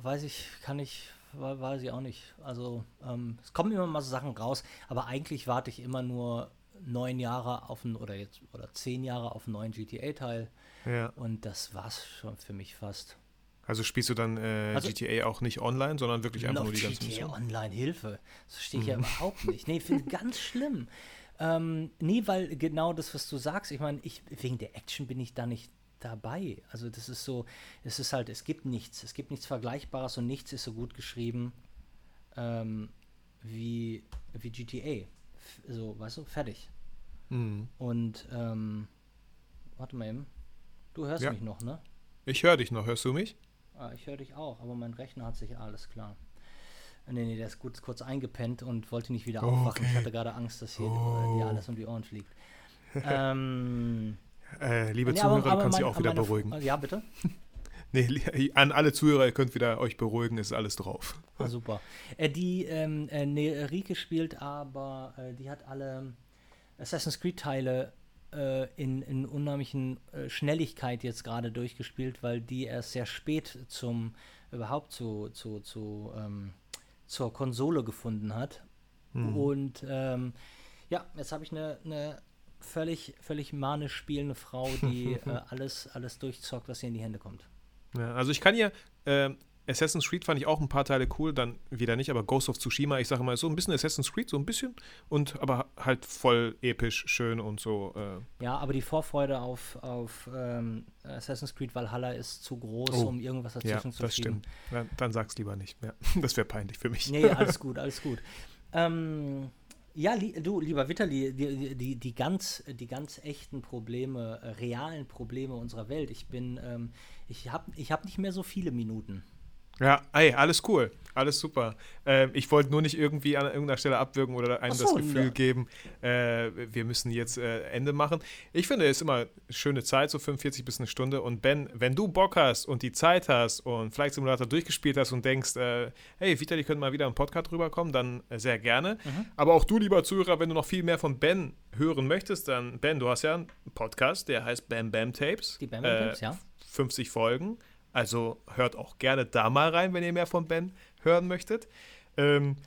weiß ich, kann ich, we- weiß ich auch nicht. Also, ähm, es kommen immer mal so Sachen raus, aber eigentlich warte ich immer nur neun Jahre auf einen, oder jetzt, oder zehn Jahre auf einen neuen GTA-Teil Ja. und das war's schon für mich fast. Also spielst du dann äh, Also- GTA auch nicht online, sondern wirklich einfach nur die ganzen GTA Missionen? Online, Hilfe. Das verstehe ich ja Mhm. überhaupt nicht. Nee, finde (laughs) ganz schlimm. Ähm, nee, weil genau das, was du sagst, ich meine, ich, wegen der Action bin ich da nicht dabei. Also das ist so, es ist halt, es gibt nichts. Es gibt nichts Vergleichbares und nichts ist so gut geschrieben ähm, wie, wie GTA. F so, weißt du, fertig. Mhm. Und, ähm, warte mal eben. Du hörst Ja. mich noch, ne? Ich höre dich noch, hörst du mich? Ah, ich höre dich auch, aber mein Rechner hat sich alles klar. Nee, nee, der ist gut, kurz eingepennt und wollte nicht wieder aufwachen. Ich hatte gerade Angst, dass hier Oh. dir alles um die Ohren fliegt. (laughs) ähm, Äh, liebe nee, Zuhörer, aber- du aber kannst dich auch wieder beruhigen. Ja, bitte. (laughs) Nee, (laughs) an alle Zuhörer, ihr könnt wieder euch beruhigen, ist alles drauf. Ah, super. Äh, die, ähm, äh, nee, Rike spielt aber, äh, die hat alle Assassin's Creed-Teile äh, in, in unheimlichen äh, Schnelligkeit jetzt gerade durchgespielt, weil die erst sehr spät zum, überhaupt zu, zu, zu, ähm, zur Konsole gefunden hat. Mhm. Und ähm, ja, jetzt habe ich eine, eine völlig, völlig manisch spielende Frau, die (laughs) äh, alles, alles durchzockt, was ihr in die Hände kommt. Ja, also ich kann hier, äh, Assassin's Creed fand ich auch ein paar Teile cool, dann wieder nicht, aber Ghost of Tsushima, ich sage mal so ein bisschen Assassin's Creed, so ein bisschen, und aber halt voll episch, schön und so. Äh, Ja, aber die Vorfreude auf, auf ähm, Assassin's Creed Valhalla ist zu groß, Oh, um irgendwas ja, dazwischen zu das schieben. stimmt. Dann, dann sag's lieber nicht. Ja, (laughs) das wäre peinlich für mich. Nee, alles (laughs) gut, alles gut. Ähm, ja, li du, lieber Vitali, die, die, die, ganz, die ganz echten Probleme, äh, realen Probleme unserer Welt. Ich bin, ähm, ich habe ich hab nicht mehr so viele Minuten. Ja, ey, alles cool, alles super. Ähm, ich wollte nur nicht irgendwie an irgendeiner Stelle abwürgen oder einem Ach das so, Gefühl ja. geben, äh, wir müssen jetzt äh, Ende machen. Ich finde, es ist immer eine schöne Zeit, so 45 bis eine Stunde. Und Ben, wenn du Bock hast und die Zeit hast und Flight Simulator durchgespielt hast und denkst, äh, hey, Vitali könnte mal wieder im Podcast rüberkommen, dann äh, sehr gerne. Mhm. Aber auch du, lieber Zuhörer, wenn du noch viel mehr von Ben hören möchtest, dann, Ben, du hast ja einen Podcast, der heißt Bam Bam Tapes. Die Bam Bam Äh, Tapes, ja. 50 Folgen. Also hört auch gerne da mal rein, wenn ihr mehr von Ben hören möchtet. Ähm,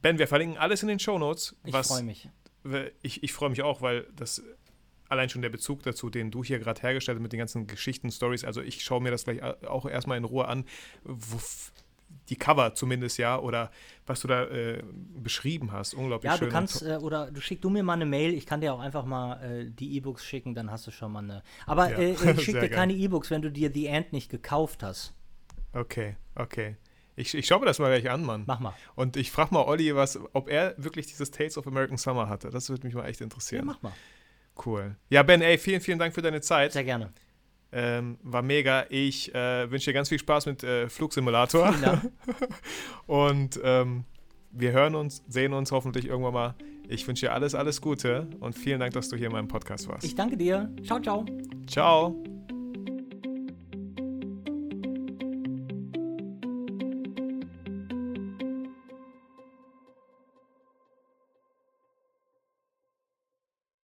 ben, wir verlinken alles in den Shownotes. Ich was- freue mich. Ich, ich freue mich auch, weil das allein schon der Bezug dazu, den du hier gerade hergestellt hast mit den ganzen Geschichten, Stories. Also ich schaue mir das gleich auch erstmal in Ruhe an, die Cover zumindest ja oder was du da äh, beschrieben hast. Unglaublich Ja, schön. du und kannst, äh, oder du schick du mir mal eine Mail, ich kann dir auch einfach mal äh, die E-Books schicken, dann hast du schon mal eine. Aber Ja, äh, (laughs) äh, ich schicke dir keine E-Books, wenn du dir The End nicht gekauft hast. Okay, okay. Ich, ich schaue mir das mal gleich an, Mann. Mach mal. Und ich frage mal Olli, was, ob er wirklich dieses Tales of American Summer hatte. Das würde mich mal echt Ja, interessieren. mach mal. cool. Ja, Ben, ey, vielen, vielen Dank für deine Zeit. Sehr gerne. Ähm, war mega. Ich äh, wünsche dir ganz viel Spaß mit äh, Flugsimulator. (laughs) Und ähm, wir hören uns, sehen uns hoffentlich irgendwann mal. Ich wünsche dir alles, alles Gute und vielen Dank, dass du hier in meinem Podcast warst. Ich danke dir. Ciao, ciao. Ciao.